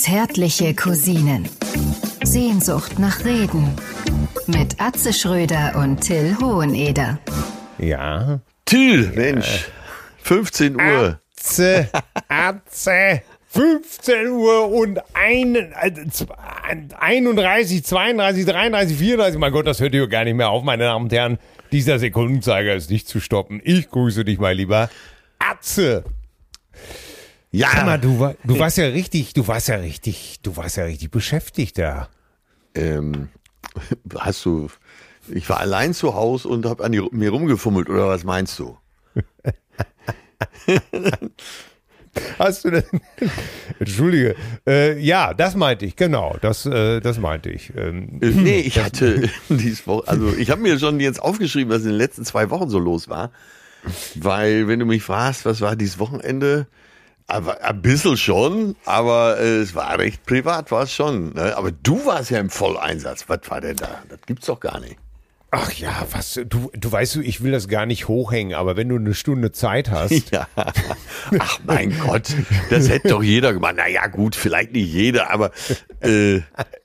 Zärtliche Cousinen. Sehnsucht nach Reden. Mit Atze Schröder und Till Hoheneder. Ja. Till, Mensch, 15 Uhr. Atze, Atze. 15 Uhr und ein, äh, 31, 32, 33, 34. Mein Gott, das hört hier gar nicht mehr auf, meine Damen und Herren. Dieser Sekundenzeiger ist nicht zu stoppen. Ich grüße dich, mein Lieber. Atze. Ja, Sag mal, du, du warst ja richtig, du warst ja richtig, du warst ja richtig beschäftigt da. ähm, hast du, ich war allein zu Hause und habe an die, mir rumgefummelt, oder was meinst du? Hast du denn? Entschuldige. Äh, ja, das meinte ich, genau. Das, äh, das meinte ich. Ähm, Äh, Nee, ich hatte dieses Woche, also ich habe mir schon jetzt aufgeschrieben, was in den letzten zwei Wochen so los war. Weil, wenn du mich fragst, was war dieses Wochenende? Aber ein bisschen schon, aber äh, es war recht privat, war es schon. Ne? Aber du warst ja im Volleinsatz. Was war denn da? Das gibt's doch gar nicht. ach ja, was, du, du weißt du, ich will das gar nicht hochhängen, aber wenn du eine Stunde Zeit hast. Ja. Ach mein Gott, das hätte doch jeder gemacht. Naja, gut, vielleicht nicht jeder, aber äh,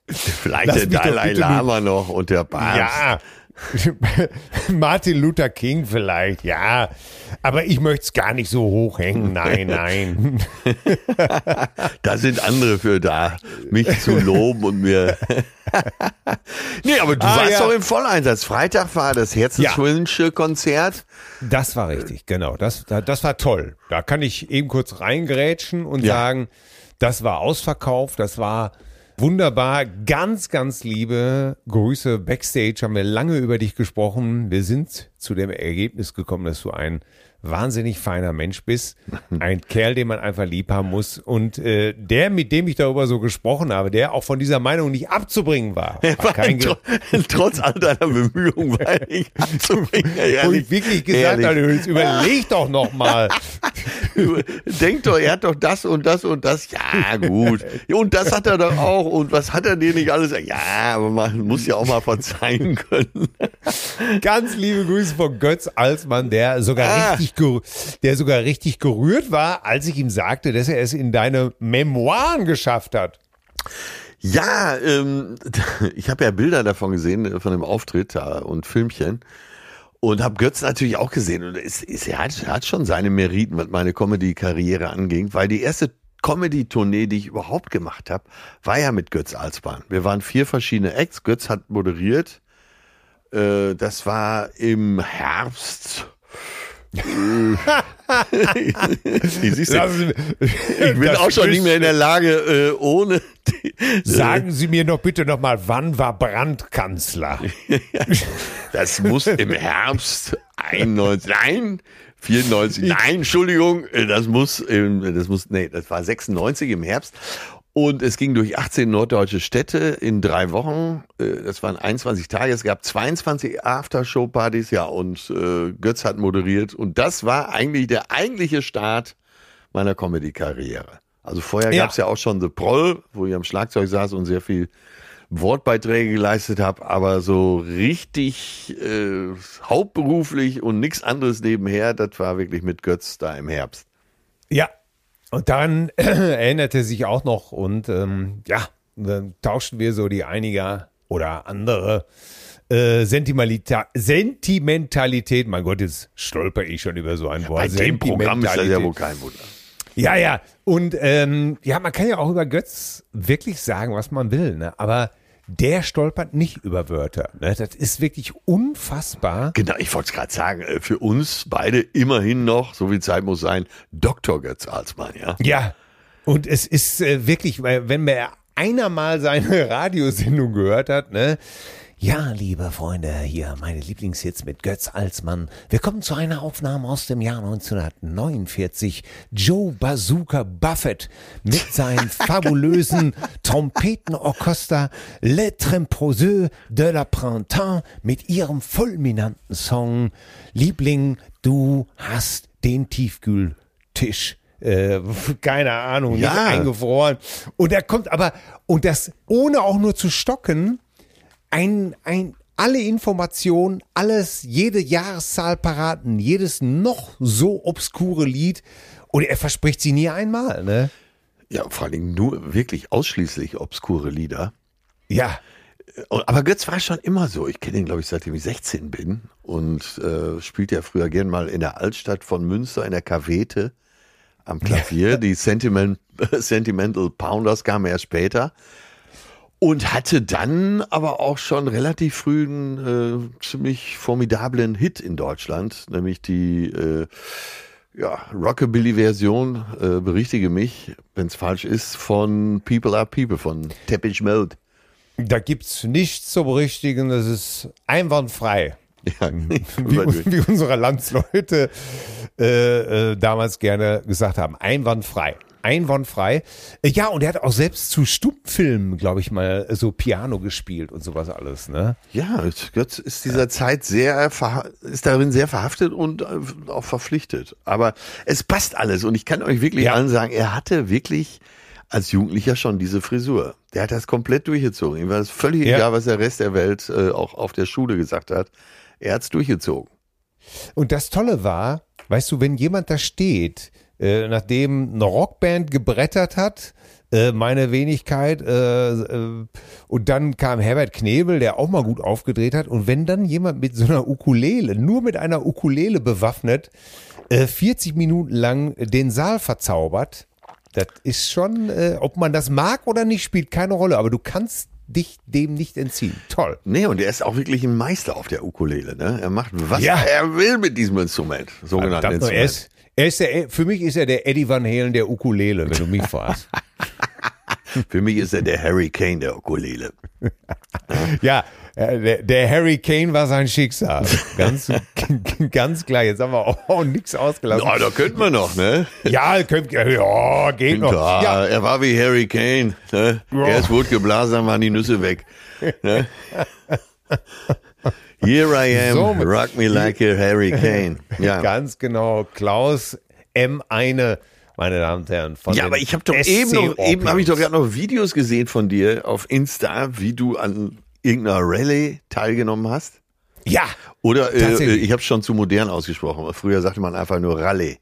vielleicht Lass der Dalai Lama noch und der Papst. Ja. Martin Luther King vielleicht, ja. Aber ich möchte es gar nicht so hochhängen. Nein, nein. Da sind andere für da, mich zu loben und mir. nee, aber du Ah, warst ja. doch im Volleinsatz. Freitag war das Herzenswünsche Konzert. Das war richtig, genau. Das, das war toll. Da kann ich eben kurz reingrätschen und Ja. sagen, das war ausverkauft, das war wunderbar. Ganz, ganz liebe Grüße backstage. Haben wir lange über dich gesprochen. Wir sind zu dem Ergebnis gekommen, dass du ein wahnsinnig feiner Mensch bist. Ein Kerl, den man einfach lieb haben muss. Und äh, der, mit dem ich darüber so gesprochen habe, der auch von dieser Meinung nicht abzubringen war. war kein Ge- Tr- Trotz all deiner Bemühungen war er nicht anzubringen. wo Ehrlich, ich wirklich gesagt habe, überleg doch noch mal. Denk doch, er hat doch das und das und das. Ja, gut. Und das hat er doch auch. Und was hat er dir nicht alles? Ja, aber man muss ja auch mal verzeihen können. Ganz liebe Grüße von Götz Alsmann, der sogar Ah. richtig, der sogar richtig gerührt war, als ich ihm sagte, dass er es in deine Memoiren geschafft hat. Ja, ähm, ich habe ja Bilder davon gesehen, äh, von dem Auftritt da und Filmchen. Und habe Götz natürlich auch gesehen. Und es, es, er, hat, er hat schon seine Meriten, was meine Comedy-Karriere anging, weil die erste Comedy-Tournee, die ich überhaupt gemacht habe, war ja mit Götz Alsbahn. Wir waren vier verschiedene Acts. Götz hat moderiert. Äh, das war im Herbst. Du? Ich bin auch schon nicht mehr in der Lage, äh, ohne. Die, Sagen Sie mir doch bitte noch mal, wann war Brandt Kanzler? Das muss im Herbst 91, nein, 94, nein, Entschuldigung, äh, das muss, das muss, nee, das war 96 im Herbst. Und es ging durch 18 norddeutsche Städte in drei Wochen. Äh, Das waren 21 Tage. Es gab 22 Aftershow-Partys, ja, und äh, Götz hat moderiert. Und das war eigentlich der eigentliche Start meiner Comedy-Karriere. Also vorher Ja. gab es ja auch schon The Proll, wo ich am Schlagzeug saß und sehr viel Wortbeiträge geleistet habe, aber so richtig äh, hauptberuflich und nichts anderes nebenher, das war wirklich mit Götz da im Herbst. Ja, und daran erinnerte sich auch noch und ähm, ja, dann tauschten wir so die einiger oder andere äh, Sentimentalita Sentimentalität. Mein Gott, jetzt stolper ich schon über so ein Wort. Bei dem Programm ist das ja wohl kein Wunder. Ja, ja. Und ähm, ja, man kann ja auch über Götz wirklich sagen, was man will, ne? Aber der stolpert nicht über Wörter. Ne? Das ist wirklich unfassbar. Genau, ich wollte es gerade sagen, äh, für uns beide immerhin noch, so viel Zeit muss sein, Dr. Götz Alsmann, ja. Ja. Und es ist äh, wirklich, wenn mir einer mal seine Radiosendung gehört hat, ne? Ja, liebe Freunde, hier meine Lieblingshits mit Götz Alsmann. Wir kommen zu einer Aufnahme aus dem Jahr 1949. Joe Bazooka Buffett mit seinem fabulösen Trompetenorchester Le Tremposeux de la Printemps mit ihrem fulminanten Song Liebling, du hast den Tiefkühltisch äh, keine Ahnung, Ja. nicht eingefroren. Und er kommt aber, und das ohne auch nur zu stocken, ein, ein, alle Informationen, alles, jede Jahreszahl paraten, jedes noch so obskure Lied. Und er verspricht sie nie einmal, ne? Ja, vor allen Dingen nur wirklich ausschließlich obskure Lieder. Ja, Aber Götz war schon immer so. Ich kenne ihn, glaube ich, seitdem ich 16 bin und äh, spielt ja früher gern mal in der Altstadt von Münster in der Kavete am Klavier. Die Sentiment, Sentimental Pounders kamen erst später. Und hatte dann aber auch schon relativ früh einen äh, ziemlich formidablen Hit in Deutschland, nämlich die äh, ja, Rockabilly-Version, äh, berichtige mich, wenn es falsch ist, von People Are People, von Teppich Mode. da gibt's nichts zu berichtigen, das ist einwandfrei. Ja, Wie, wie unsere Landsleute äh, äh, damals gerne gesagt haben. Einwandfrei. Einwandfrei. Äh, ja, und er hat auch selbst zu Stummfilmen, glaube ich mal, so Piano gespielt und sowas alles, ne? Ja, Götz ist dieser Zeit sehr, ist darin sehr verhaftet und äh, auch verpflichtet. Aber es passt alles und ich kann euch wirklich Ja. allen sagen, er hatte wirklich als Jugendlicher schon diese Frisur. Der hat das komplett durchgezogen. Ihm war es völlig Ja. egal, was der Rest der Welt äh, auch auf der Schule gesagt hat. Er hat's durchgezogen. Und das Tolle war, weißt du, wenn jemand da steht, äh, nachdem eine Rockband gebrettert hat, äh, meine Wenigkeit, äh, und dann kam Herbert Knebel, der auch mal gut aufgedreht hat, und wenn dann jemand mit so einer Ukulele, nur mit einer Ukulele bewaffnet, äh, 40 Minuten lang den Saal verzaubert, das ist schon, ob man das mag oder nicht, spielt keine Rolle, aber du kannst dich dem nicht entziehen. Toll. Nee, und er ist auch wirklich ein Meister auf der Ukulele. Ne? Er macht, was Ja. er will mit diesem Instrument. Sogenannten Instrument. er ist, er ist der, für mich ist er der Eddie Van Halen der Ukulele, wenn du mich fragst. Für mich ist er der Harry Kane der Ukulele. ja, äh, der, der Harry Kane war sein Schicksal. Ganz, ganz klar. Jetzt haben wir auch, nichts ausgelassen. Oh, da könnte man noch, ne? Ja, könnt, ja, geht noch. Ja, Ja, er war wie Harry Kane. Ne? Ja. Erst wurde geblasen, dann waren die Nüsse weg. Ne? Here I am, So rock me like a Harry Kane. Ja, ganz genau. Klaus M. Eine, meine Damen und Herren. Von ja aber ich habe doch SC eben, noch, eben habe ich doch gerade noch Videos gesehen von dir auf Insta, wie du an irgendeiner Rallye teilgenommen hast. Ja, Oder äh, ich habe es schon zu modern ausgesprochen. Früher sagte man einfach nur Rallye.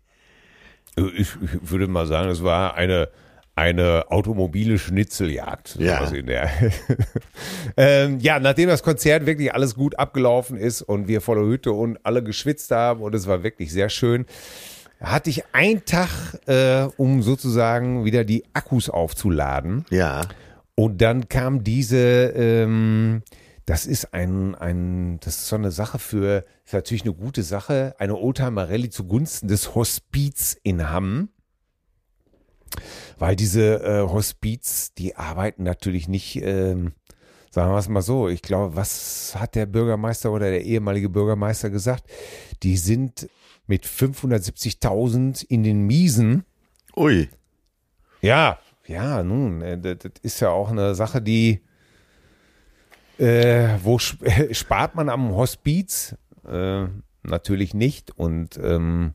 ich, ich würde mal sagen, es war eine, eine automobile Schnitzeljagd. Ja. sowas In der. ähm, ja, nachdem das Konzert wirklich alles gut abgelaufen ist und wir voller Hütte und alle geschwitzt haben und es war wirklich sehr schön, hatte ich einen Tag, äh, um sozusagen wieder die Akkus aufzuladen. Ja. Und dann kam diese, ähm, das ist ein, ein, das ist so eine Sache für, ist natürlich eine gute Sache, eine Oldtimer Rallye zugunsten des Hospiz in Hamm. Weil diese äh, Hospiz, die arbeiten natürlich nicht, ähm, sagen wir es mal so, ich glaube, was hat der Bürgermeister oder der ehemalige Bürgermeister gesagt? Die sind mit 570.000 in den Miesen. Ui. Ja, ja, nun, äh, das, ist ja auch eine Sache, die, äh, wo sp spart man am Hospiz? Äh, natürlich nicht. Und ähm,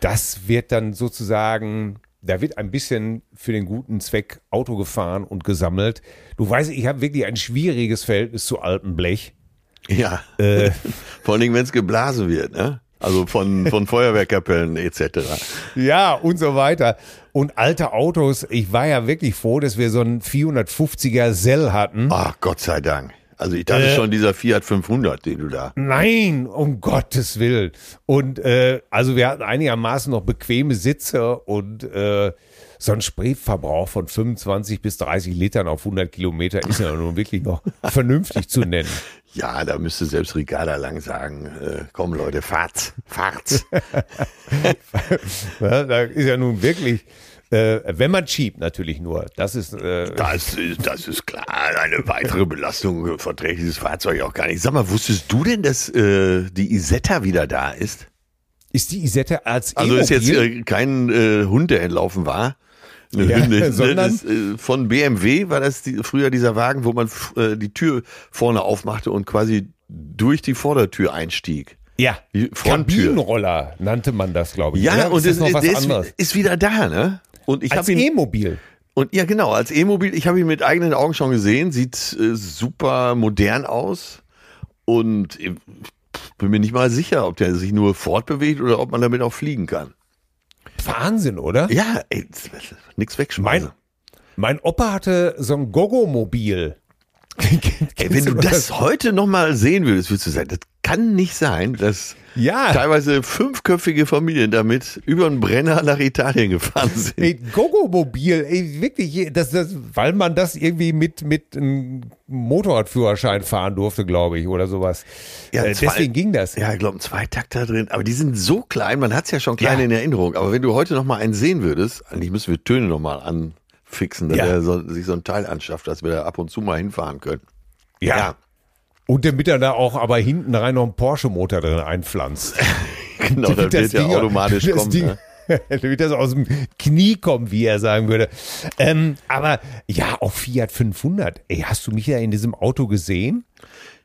das wird dann sozusagen, da wird ein bisschen für den guten Zweck Auto gefahren und gesammelt. Du weißt, ich habe wirklich ein schwieriges Verhältnis zu altem Blech. Ja. Äh. Vor allen Dingen, wenn es geblasen wird, ne? Also von, von Feuerwehrkapellen etc. Ja, und so weiter. Und alte Autos, ich war ja wirklich froh, dass wir so einen 450er Cell hatten. Ach, Gott sei Dank. Also ich dachte Äh. schon, dieser Fiat 500, den du da. Nein, um Gottes Willen. Und äh, also wir hatten einigermaßen noch bequeme Sitze und äh, so ein Spritverbrauch von 25 bis 30 Litern auf 100 Kilometer ist ja nun wirklich noch vernünftig zu nennen. Ja, da müsste selbst Ricarda lang sagen, äh, komm Leute, fahrt's. Ja, da ist ja nun wirklich, äh, wenn man schiebt natürlich nur, das ist, äh, Das ist, das ist klar, eine weitere Belastung verträgt dieses Fahrzeug auch gar nicht. Sag mal, wusstest du denn, dass äh, die Isetta wieder da ist? ist die Isette als Also ist jetzt äh, kein äh, Hund, der entlaufen war. Ja, Hündin, sondern- das, äh, von BMW war das die, früher dieser Wagen, wo man äh, die Tür vorne aufmachte und quasi durch die Vordertür einstieg. ja, die Fronttür. Kabinenroller nannte man das, glaube ich. Ja, oder? und ist das es, noch was ist, anderes. ist wieder da, ne? Und ich Als E-Mobil. und ja genau als E-Mobil. Ich habe ihn mit eigenen Augen schon gesehen. Sieht äh, super modern aus und ich bin mir nicht mal sicher, ob der sich nur fortbewegt oder ob man damit auch fliegen kann. Wahnsinn, oder? Ja, ey, nix wegschmeißen. Mein, mein Opa hatte so ein Gogo-Mobil. Ey, wenn du das heute noch mal sehen würdest, würdest du sagen, das kann nicht sein, dass Ja. teilweise fünfköpfige Familien damit über den Brenner nach Italien gefahren sind. Ey, Gogo-Mobil, ey, wirklich, das, das, weil man das irgendwie mit, mit einem Motorradführerschein fahren durfte, glaube ich, oder sowas. Ja, äh, zwei- deswegen ging das. Ja, ich glaube, ein Zweitakter drin. Aber die sind so klein, man hat es ja schon klein Ja. in Erinnerung. Aber wenn du heute noch mal einen sehen würdest, eigentlich müssen wir Töne noch mal anfixen, dass Ja. er so, sich so ein Teil anschafft, dass wir da ab und zu mal hinfahren können. Ja. Und damit er da auch aber hinten rein noch einen Porsche-Motor drin einpflanzt. genau, dann Damit wird ja Ding- automatisch das kommen. Ding- Ne? damit das aus dem Knie kommt, wie er sagen würde. Ähm, aber ja, auch Fiat 500. Ey, hast du mich ja in diesem Auto gesehen?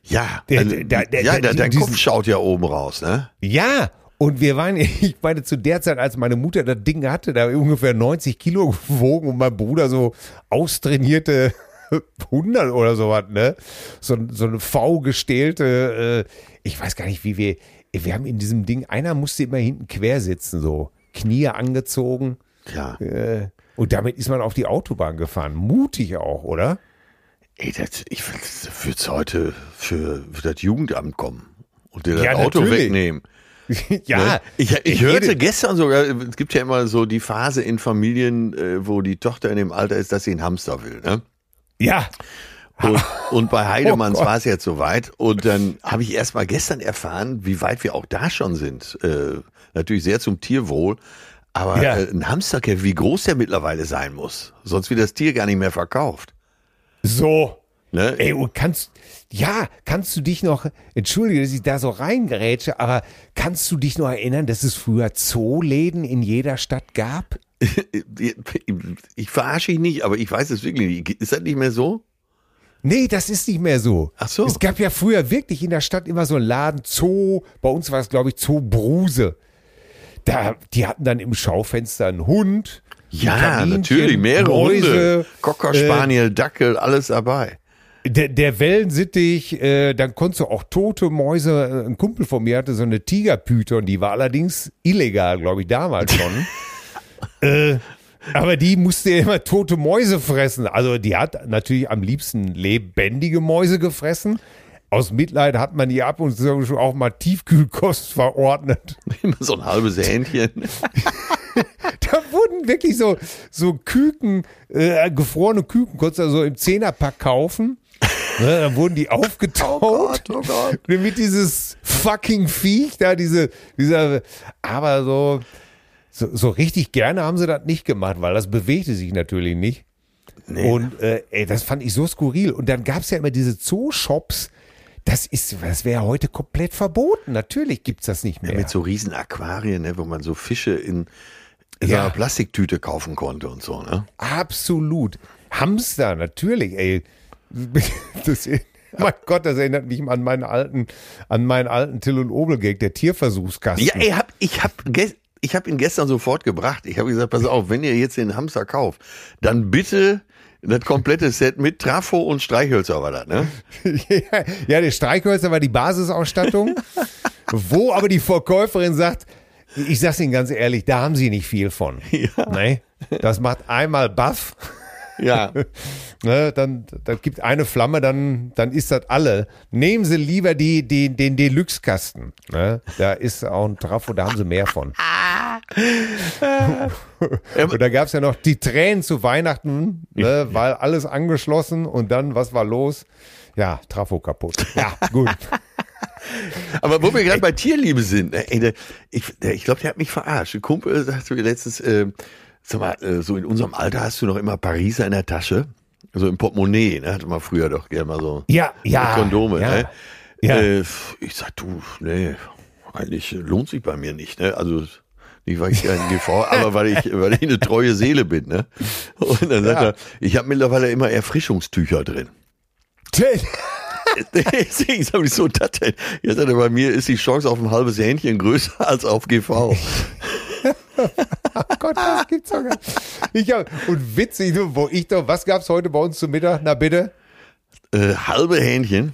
Ja, Der- also, der- der- ja der- der, diesen- Kopf schaut ja oben raus, ne? Ja. Und wir waren, ich meine, zu der Zeit, als meine Mutter das Ding hatte, da ungefähr 90 Kilo gewogen und mein Bruder so austrainierte 100 oder sowas, ne? So, so eine V-gestählte, äh, ich weiß gar nicht, wie wir, wir haben in diesem Ding, einer musste immer hinten quer sitzen, so Knie angezogen. Ja. Äh, und damit ist man auf die Autobahn gefahren. Mutig auch, oder? Ey, das, ich würde es heute für, für das Jugendamt kommen und dir das Ja, Auto natürlich. wegnehmen. ja. Ne? Ich, ich hörte gestern sogar, es gibt ja immer so die Phase in Familien, äh, wo die Tochter in dem Alter ist, dass sie einen Hamster will. Ne? Ja. Und, und bei Heidemanns Oh war es jetzt soweit. Und dann habe ich erst mal gestern erfahren, wie weit wir auch da schon sind. Äh, natürlich sehr zum Tierwohl. Aber Ja. äh, ein Hamsterkäfig, wie groß der mittlerweile sein muss. Sonst wird das Tier gar nicht mehr verkauft. So. Ne? Ey, und kannst, ja, kannst du dich noch, entschuldige, dass ich da so reingerätsche, aber kannst du dich noch erinnern, dass es früher Zooläden in jeder Stadt gab? Ich verarsche dich nicht, aber ich weiß es wirklich nicht. Ist das nicht mehr so? Nee, das ist nicht mehr so. Ach so. Es gab ja früher wirklich in der Stadt immer so einen Laden Zoo. Bei uns war es, glaube ich, Zoo Bruse. Da, die hatten dann im Schaufenster einen Hund. Ja, Kaninchen, natürlich. Mehrere Mäuse, Hunde. Cocker äh, Spaniel, Dackel, alles dabei. Der, der Wellensittich, äh, dann konntest du auch tote Mäuse, äh, ein Kumpel von mir hatte so eine Tigerpython, die war allerdings illegal, glaube ich, damals schon. äh, aber die musste immer tote Mäuse fressen. Also die hat natürlich am liebsten lebendige Mäuse gefressen. Aus Mitleid hat man die ab und zu auch mal Tiefkühlkost verordnet. Immer so ein halbes Hähnchen. Da wurden wirklich so, so Küken, äh, gefrorene Küken, konntest du also im Zehnerpack kaufen. Ne, dann wurden die aufgetaut. oh Gott. Damit dieses fucking Viech da, diese, dieser, aber so, so, so richtig gerne haben sie das nicht gemacht, weil das bewegte sich natürlich nicht. Und äh, ey, das fand ich so skurril. Und dann gab's ja immer diese Zoo-Shops. Das ist, das wäre heute komplett verboten. Natürlich gibt's das nicht mehr. Mit so riesen Aquarien, ne, wo man so Fische in, in Ja. so einer Plastiktüte kaufen konnte und so. Ne? Absolut. Hamster, natürlich, ey. Das, mein Gott, das erinnert mich an meinen alten, an meinen alten Till und Obel Gag, der Tierversuchskasten. Ja, ey, hab, ich habe ich hab ihn gestern sofort gebracht. Ich habe gesagt, pass auf, wenn ihr jetzt den Hamster kauft, dann bitte das komplette Set mit Trafo und Streichhölzer war das, ne? ja, ja, der Streichhölzer war die Basisausstattung, wo aber die Verkäuferin sagt, ich sag's Ihnen ganz ehrlich, da haben Sie nicht viel von. Ja. Nee, das macht einmal Baff. Ja. Ne, dann, dann gibt eine Flamme, dann, dann ist das alle. Nehmen Sie lieber die, die, den Deluxe-Kasten. Ne? Da ist auch ein Trafo, da haben Sie mehr von. und da gab es ja noch die Tränen zu Weihnachten, ne, weil alles angeschlossen und dann, was war los? Ja, Trafo kaputt. Ja, gut. Aber wo wir gerade bei Tierliebe sind, ne, ey, der, ich, ich glaube, der hat mich verarscht. Ein Kumpel sagte mir letztens, äh, sag mal, äh, so in unserem Alter hast du noch immer Pariser in der Tasche. So im Portemonnaie, ne? Hatte man früher doch gerne mal so Ja, ja. Kondome, ja. ne? Ja. Äh, ich sag, du, nee, eigentlich lohnt sich bei mir nicht, ne? Also nicht, weil ich ein GV, aber weil ich, weil ich eine treue Seele bin, ne? Und dann sagt Ja. er, ich habe mittlerweile immer Erfrischungstücher drin. Deswegen sag ich so, das denn? Jetzt sagt er, bei mir ist die Chance auf ein halbes Hähnchen größer als auf GV. Gott, das gibt's doch gar nicht. Ich hab, und witzig, wo ich doch, was gab's heute bei uns zum Mittag? Na bitte? Äh, halbe Hähnchen.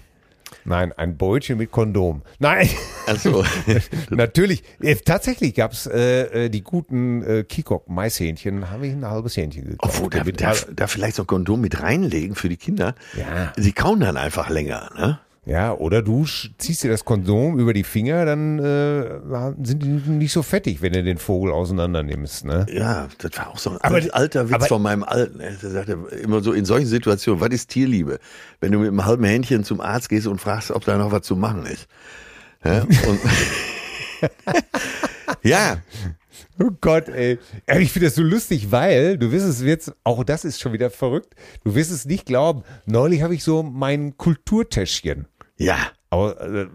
Nein, ein Beutchen mit Kondom. Nein, Also, natürlich. Äh, tatsächlich gab's äh, äh, die guten äh, Kikok Maishähnchen, habe ich ein halbes Hähnchen gekauft. obwohl, da, da, da vielleicht so Kondom mit reinlegen für die Kinder. Ja. Sie kauen dann einfach länger, ne? Ja, oder du ziehst dir das Kondom über die Finger, dann äh, sind die nicht so fettig, wenn du den Vogel auseinander nimmst. Ne? Ja, das war auch so ein Aber- alt, alter Witz aber- von meinem Alten. Er sagte immer so in solchen Situationen, was ist Tierliebe? Wenn du mit einem halben Händchen zum Arzt gehst und fragst, ob da noch was zu machen ist. Ja, und ja, Oh Gott, ey. Ich finde das so lustig, weil du wirst es jetzt, auch das ist schon wieder verrückt, du wirst es nicht glauben. Neulich habe ich so mein Kulturtäschchen. Ja, Aber äh,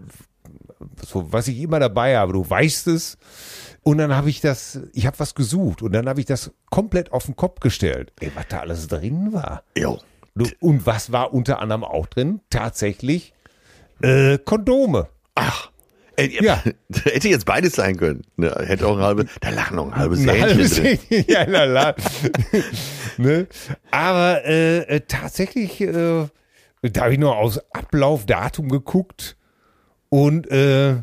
so, was ich immer dabei habe, du weißt es. Und dann habe ich das, ich habe was gesucht und dann habe ich das komplett auf den Kopf gestellt. Ey, was da alles drin war. jo. Und was war unter anderem auch drin? Tatsächlich äh, Kondome. Ach. Äh, Ja. Hätte jetzt beides sein können. Ne, hätte auch ein halbes, da lag noch ein halbes Ein halbes drin. Ja, la, la. ne? Aber äh, äh, tatsächlich, äh, da habe ich nur aus Ablaufdatum geguckt und äh,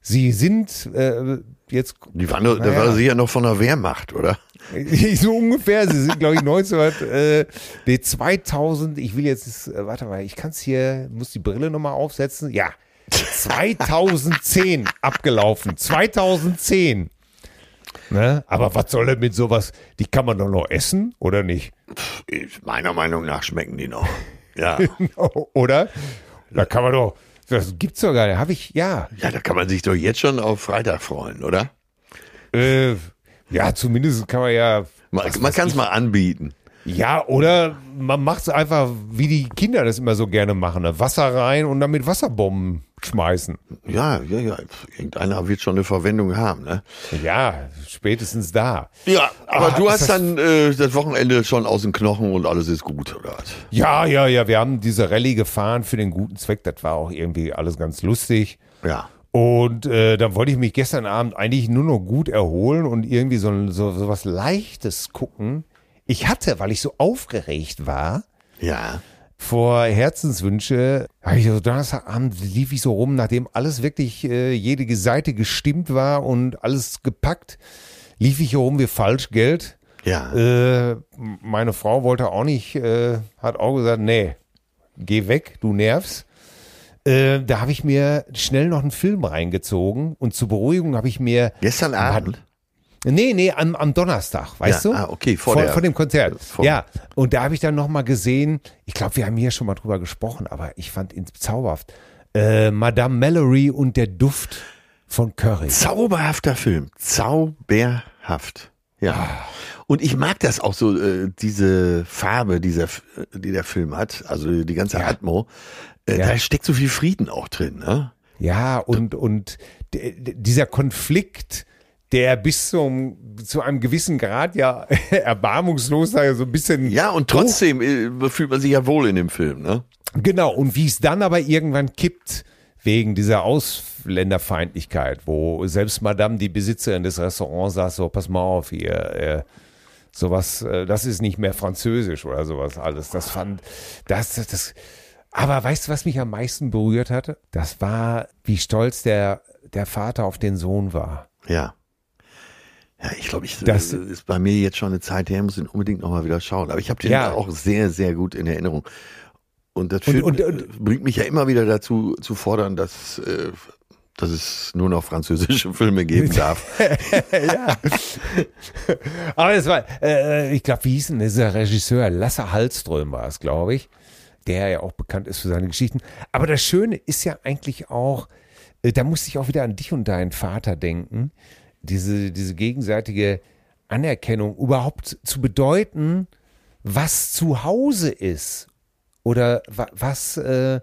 sie sind äh, jetzt Die waren, doch- da Naja. war sie ja noch von der Wehrmacht, oder? so ungefähr, sie sind glaube ich 1900, äh, nee, 2000, ich will jetzt, äh, warte mal, ich kann es hier, muss die Brille nochmal aufsetzen, ja, 2010 abgelaufen, 2010. Ne? Aber was soll denn mit sowas, die kann man doch noch essen, oder nicht? Ich- Meiner Meinung nach schmecken die noch. Ja. oder? Da kann man doch, das gibt's doch gar nicht, habe ich, ja, Ja, da kann man sich doch jetzt schon auf Freitag freuen, oder? äh, ja, zumindest kann man ja, Man, man kann es mal anbieten. Ja, oder man macht es einfach, wie die Kinder das immer so gerne machen, ne? Wasser rein und dann mit Wasserbomben schmeißen. Ja, ja, ja. Irgendeiner wird schon eine Verwendung haben, ne? Ja, spätestens da. Ja, aber Ah, du hast das- dann äh, das Wochenende schon aus den Knochen und alles ist gut, oder was? Ja, ja, ja, wir haben diese Rallye gefahren für den guten Zweck. Das war auch irgendwie alles ganz lustig. Ja. Und äh, dann wollte ich mich gestern Abend eigentlich nur noch gut erholen und irgendwie so, so, so was Leichtes gucken. Ich hatte, weil ich so aufgeregt war, Ja. vor Herzenswünsche, habe ich so Donnerstagabend lief ich so rum, nachdem alles wirklich äh, jede Seite gestimmt war und alles gepackt, lief ich hier rum wie Falschgeld. Ja. Äh, meine Frau wollte auch nicht, äh, hat auch gesagt, nee, geh weg, du nervst. Äh, da habe ich mir schnell noch einen Film reingezogen und zur Beruhigung habe ich mir Gestern Abend? Nee, nee, am, am Donnerstag, weißt Ja, du? ah, okay, vor vor, der- vor dem Konzert. vor- ja, und da habe ich dann nochmal gesehen, ich glaube, wir haben hier schon mal drüber gesprochen, aber ich fand ihn zauberhaft. Äh, Madame Mallory und der Duft von Curry. Zauberhafter Film. Zauberhaft. Ja. Ah. Und ich mag das auch so, äh, diese Farbe, dieser, die der Film hat, also die ganze Ja. Atmo. Äh, Ja. Da steckt so viel Frieden auch drin, ne? Ja, und, und dieser Konflikt, der bis zum, zu einem gewissen Grad ja erbarmungslos so ein bisschen. Ja, und trotzdem äh, fühlt man sich ja wohl in dem Film, ne? Genau, und wie es dann aber irgendwann kippt, wegen dieser Ausländerfeindlichkeit, wo selbst Madame, die Besitzerin des Restaurants, sagt so, pass mal auf hier, äh, sowas, äh, das ist nicht mehr französisch oder sowas alles. Das fand, das, das, das, aber weißt du, was mich am meisten berührt hatte? Das war, wie stolz der, der Vater auf den Sohn war. Ja. Ja, ich glaube, ich Das- das ist bei mir jetzt schon eine Zeit her, muss ihn unbedingt nochmal wieder schauen. Aber ich habe den Ja. auch sehr, sehr gut in Erinnerung. Und das Und- führt, und- äh, und- bringt mich ja immer wieder dazu zu fordern, dass, äh, dass es nur noch französische Filme geben darf. Aber es war, äh, ich glaube, wie hieß denn dieser Regisseur? Lasse Hallström war es, glaube ich, der ja auch bekannt ist für seine Geschichten. Aber das Schöne ist ja eigentlich auch, äh, da musste ich auch wieder an dich und deinen Vater denken, diese, diese gegenseitige Anerkennung überhaupt zu bedeuten, was zu Hause ist oder wa was, äh,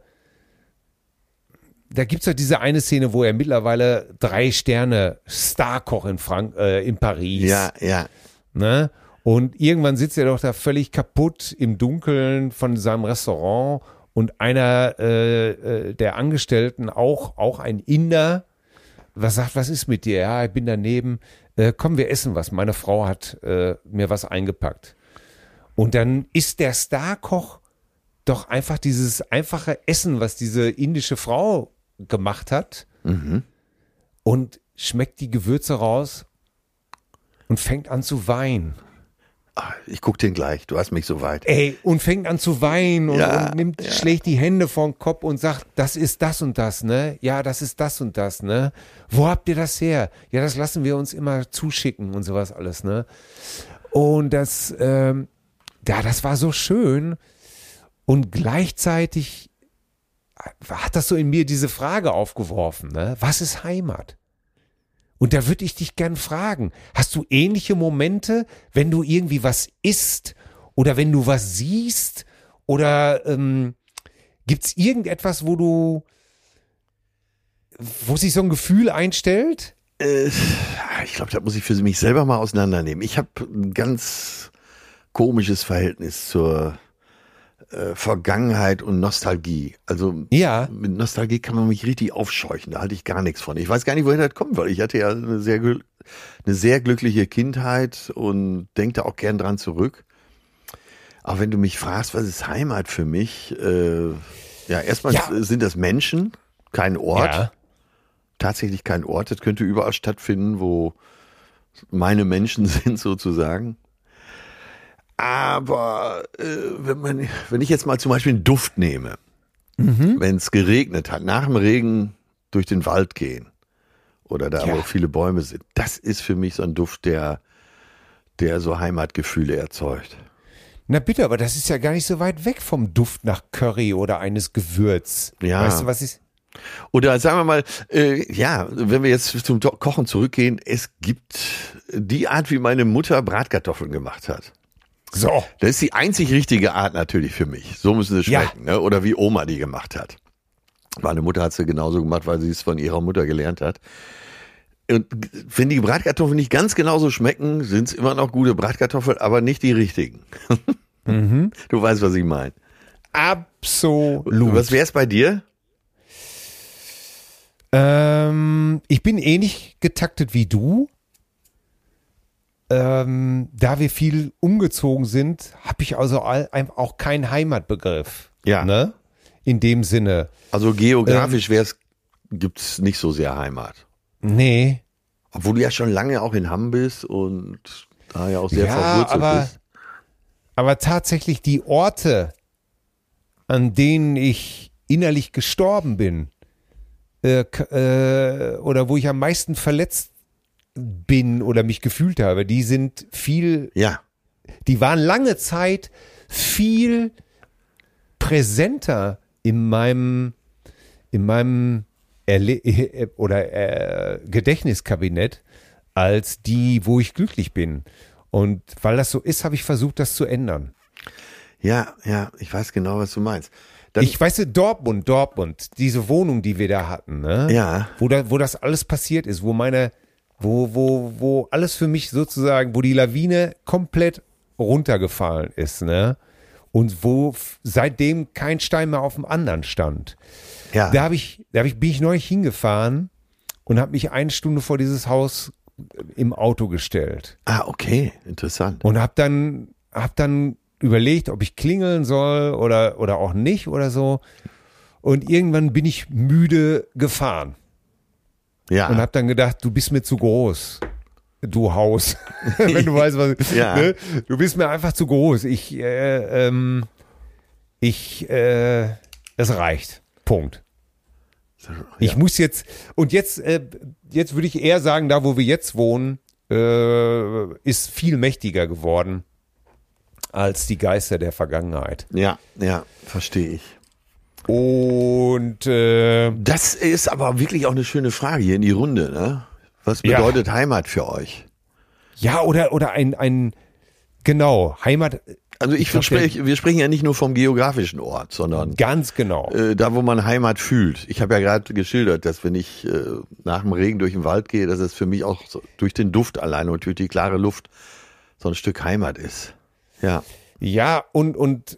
da gibt's ja diese eine Szene, wo er mittlerweile drei Sterne Starkoch in Frank äh, in Paris. ja, ja. Ne? Und irgendwann sitzt er doch da völlig kaputt im Dunkeln von seinem Restaurant und einer äh, äh, der Angestellten, auch, auch ein Inder, was sagt, was ist mit dir? Ja, ich bin daneben. Äh, komm, wir essen was. Meine Frau hat äh, mir was eingepackt. Und dann isst der Starkoch doch einfach dieses einfache Essen, was diese indische Frau gemacht hat und schmeckt die Gewürze raus und fängt an zu weinen. Ah, Ich guck den gleich, du hast mich so weit. Ey, und fängt an zu weinen und, Ja, und nimmt, schlägt die Hände vom Kopf und sagt, das ist das und das, ne? Ja, das ist das und das, ne? Wo habt ihr das her? Ja, das lassen wir uns immer zuschicken und sowas alles, ne? Und das, ähm, ja, das war so schön. Und gleichzeitig hat das so in mir diese Frage aufgeworfen, ne? Was ist Heimat? Und da würde ich dich gern fragen, hast du ähnliche Momente, wenn du irgendwie was isst oder wenn du was siehst oder ähm, gibt es irgendetwas, wo du, wo sich so ein Gefühl einstellt? Äh, ich glaube, da muss ich für mich selber mal auseinandernehmen. Ich habe ein ganz komisches Verhältnis zur äh, Vergangenheit und Nostalgie. Also Ja. mit Nostalgie kann man mich richtig aufscheuchen. Da halte ich gar nichts von. Ich weiß gar nicht, woher das kommt, weil ich hatte ja eine sehr, eine sehr glückliche Kindheit und denke da auch gern dran zurück. Aber wenn du mich fragst, was ist Heimat für mich? Äh, ja, erstmal Ja. sind das Menschen, kein Ort tatsächlich kein Ort. Das könnte überall stattfinden, wo meine Menschen sind, sozusagen. Aber äh, wenn, man, wenn ich jetzt mal zum Beispiel einen Duft nehme, wenn es geregnet hat, nach dem Regen durch den Wald gehen oder da, Ja. wo viele Bäume sind, das ist für mich so ein Duft, der, der so Heimatgefühle erzeugt. Na bitte, aber das ist ja gar nicht so weit weg vom Duft nach Curry oder eines Gewürz. Ja. Weißt du, was ist? Oder sagen wir mal, äh, ja, wenn wir jetzt zum Kochen zurückgehen, es gibt die Art, wie meine Mutter Bratkartoffeln gemacht hat. So. Das ist die einzig richtige Art natürlich für mich. So müssen sie Ja. schmecken. Ne? Oder wie Oma die gemacht hat. Meine Mutter hat sie genauso gemacht, weil sie es von ihrer Mutter gelernt hat. Und wenn die Bratkartoffeln nicht ganz genauso schmecken, sind es immer noch gute Bratkartoffeln, aber nicht die richtigen. Mhm. Du weißt, was ich meine. Absolut. Was wäre es bei dir? Ähm, ich bin ähnlich getaktet wie du. Ähm, da wir viel umgezogen sind, habe ich also all, auch keinen Heimatbegriff. Ja. Ne? In dem Sinne. Also geografisch wär's, gibt's nicht so sehr Heimat. Nee. Obwohl du ja schon lange auch in Hamm bist und da ja auch sehr Ja, verwurzelt aber- bist. Aber tatsächlich die Orte, an denen ich innerlich gestorben bin, äh, äh, oder wo ich am meisten verletzt bin oder mich gefühlt habe, die sind viel Ja, die waren lange Zeit viel präsenter in meinem, in meinem Erle oder äh, Gedächtniskabinett als die, wo ich glücklich bin. Und weil das so ist, habe ich versucht, das zu ändern. ja, ja, ich weiß genau, was du meinst. Dann, Ich weiß, Dortmund, Dortmund, diese Wohnung, die wir da hatten, ne? Ja. Wo, da, wo das alles passiert ist, wo meine, wo, wo, wo alles für mich sozusagen, wo die Lawine komplett runtergefallen ist, ne? Und wo seitdem kein Stein mehr auf dem anderen stand. ja, Da habe ich, da hab ich, bin ich neulich hingefahren und habe mich eine Stunde vor dieses Haus im Auto gestellt ah, okay, interessant. und habe dann, hab dann überlegt, ob ich klingeln soll oder, oder auch nicht oder so. Und irgendwann bin ich müde gefahren Ja, und habe dann gedacht, du bist mir zu groß. Du Haus, wenn du weißt, was. Ja. Ne? Du bist mir einfach zu groß. Ich, äh, ähm, ich, äh, es reicht. Punkt. Ich muss jetzt und jetzt, äh, jetzt würde ich eher sagen, da wo wir jetzt wohnen, äh, ist viel mächtiger geworden als die Geister der Vergangenheit. ja, ja, verstehe ich. Und äh, Das ist aber wirklich auch eine schöne Frage hier in die Runde. Ne? Was Ja. bedeutet Heimat für euch? ja, oder oder ein ein genau Heimat Also ich, glaub, sprech, wir sprechen ja nicht nur vom geografischen Ort, sondern ganz genau. äh, da, wo man Heimat fühlt. Ich habe ja gerade geschildert, dass wenn ich äh, nach dem Regen durch den Wald gehe, dass es für mich auch so, durch den Duft alleine und durch die klare Luft so ein Stück Heimat ist. Ja, Ja, und, und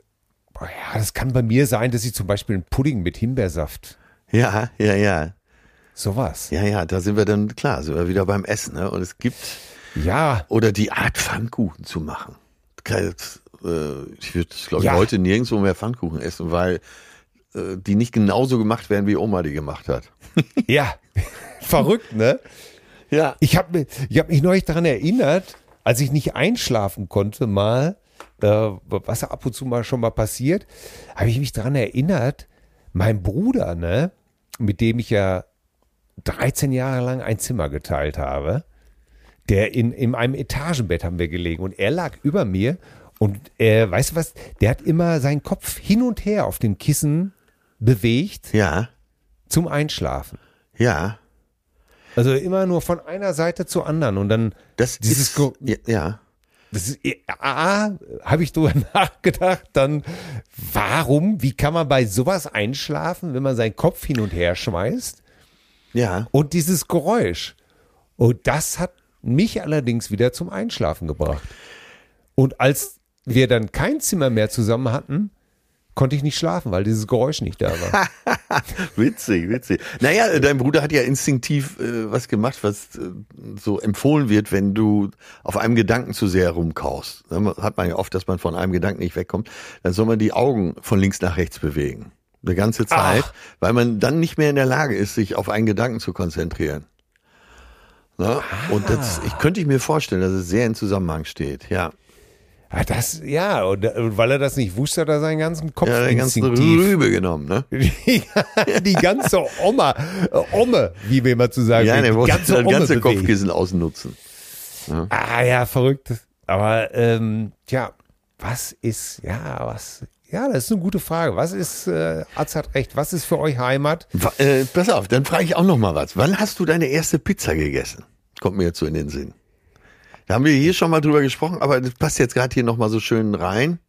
boah, ja, das kann bei mir sein, dass ich zum Beispiel einen Pudding mit Himbeersaft, ja, ja, ja. sowas. Ja, ja, da sind wir dann, klar, sind wir wieder beim Essen. Ne? Und es gibt, Ja, oder die Art Pfannkuchen zu machen. äh, ich würde, glaube ich, Ja. heute nirgendwo mehr Pfannkuchen essen, weil äh, die nicht genauso gemacht werden, wie Oma die gemacht hat. Ja, verrückt, ne? Ja. Ich habe ich hab mich neulich daran erinnert, als ich nicht einschlafen konnte, mal, äh, was ab und zu mal schon mal passiert, habe ich mich daran erinnert, mein Bruder, ne, mit dem ich ja 13 Jahre lang ein Zimmer geteilt habe, der in, in einem Etagenbett haben wir gelegen und er lag über mir und äh, weißt du was, der hat immer seinen Kopf hin und her auf dem Kissen bewegt Ja. zum Einschlafen. Ja. Also immer nur von einer Seite zur anderen und dann Das dieses ist, ja, ja. A, habe ich drüber nachgedacht, dann warum, wie kann man bei sowas einschlafen, wenn man seinen Kopf hin und her schmeißt Ja. und dieses Geräusch. Und das hat mich allerdings wieder zum Einschlafen gebracht. Und als wir dann kein Zimmer mehr zusammen hatten, konnte ich nicht schlafen, weil dieses Geräusch nicht da war. Witzig, witzig. Naja, dein Bruder hat ja instinktiv äh, was gemacht, was äh, so empfohlen wird, wenn du auf einem Gedanken zu sehr rumkaust. Hat man ja oft, dass man von einem Gedanken nicht wegkommt. Dann soll man die Augen von links nach rechts bewegen. Eine ganze Zeit, Ach. weil man dann nicht mehr in der Lage ist, sich auf einen Gedanken zu konzentrieren. Ne? Und das ich, könnte ich mir vorstellen, dass es sehr in Zusammenhang steht. Ja, Ja, das, ja, und, und weil er das nicht wusste, hat er seinen ganzen Kopf ja den ganzen Rübe genommen. Ne? die, die ganze Oma, äh, Omme, wie wir immer zu sagen Ja, der wollte ganze das ganze. Kopfkissen ausnutzen. Ah ja, verrückt. Aber ähm, tja, was ist, ja, was, ja, das ist eine gute Frage. Was ist, äh, Arzt hat recht, was ist für euch Heimat? Äh, pass auf, dann frage ich auch noch mal was. Wann hast du deine erste Pizza gegessen? Kommt mir jetzt so in den Sinn. Da haben wir hier schon mal drüber gesprochen, aber das passt jetzt gerade hier noch mal so schön rein.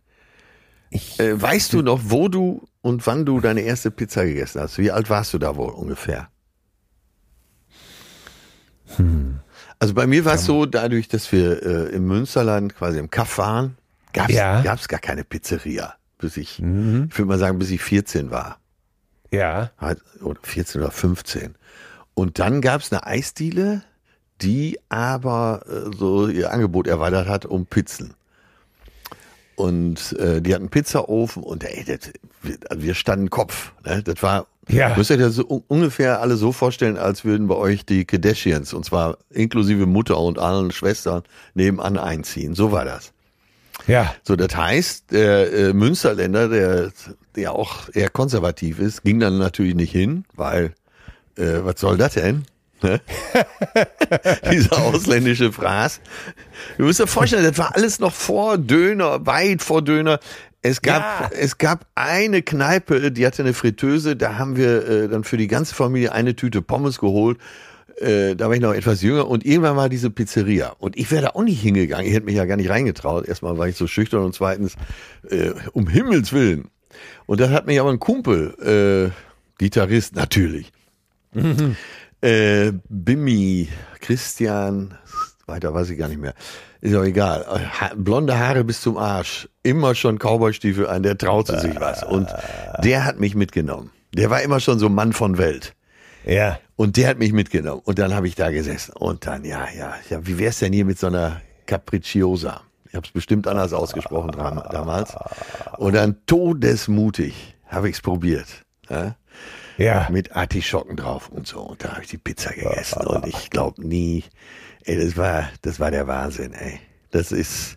Äh, weißt du noch, wo du und wann du deine erste Pizza gegessen hast? Wie alt warst du da wohl ungefähr? Also bei mir war es so, dadurch, dass wir äh, im Münsterland quasi im Kaff waren, gab es Ja. gar keine Pizzeria, bis ich, ich würde mal sagen, bis ich 14 war. ja, Halt, oder 14 oder 15. Und dann gab es eine Eisdiele, die aber äh, so ihr Angebot erweitert hat um Pizzen. Und äh, die hatten einen Pizzaofen und ey, das, wir, wir standen Kopf. Ne? Das war, Ja. müsst ihr dir so un- ungefähr alle so vorstellen, als würden bei euch die Kardashians, und zwar inklusive Mutter und allen Schwestern, nebenan einziehen. So war das. ja, So, das heißt, der äh, Münsterländer, der, der auch eher konservativ ist, ging dann natürlich nicht hin, weil, äh, was soll das denn? Ne? Dieser ausländische Fraß. Du musst dir vorstellen, das war alles noch vor Döner, weit vor Döner. Es gab, Ja. es gab eine Kneipe, die hatte eine Fritteuse, da haben wir äh, dann für die ganze Familie eine Tüte Pommes geholt. Äh, da war ich noch etwas jünger und irgendwann war diese Pizzeria. Und ich wäre da auch nicht hingegangen. Ich hätte mich ja gar nicht reingetraut. Erstmal war ich so schüchtern und zweitens, äh, um Himmels Willen. Und dann hat mich aber ein Kumpel, äh, Gitarrist, natürlich. Äh, Bimmi, Christian, weiter weiß ich gar nicht mehr. Ist auch egal. Ha blonde Haare bis zum Arsch. Immer schon Cowboystiefel an, der traute sich was. Und der hat mich mitgenommen. Der war immer schon so Mann von Welt. ja. Und der hat mich mitgenommen. Und dann habe ich da gesessen. Und dann, ja, ja, ja, wie wär's denn hier mit so einer Capricciosa? Ich habe es bestimmt anders ausgesprochen damals. Und dann todesmutig habe ich's probiert. Ja? Ja. Mit Artischocken drauf und so. Und da habe ich die Pizza gegessen. Und ich glaube nie, ey, das war, das war der Wahnsinn, ey. Das ist,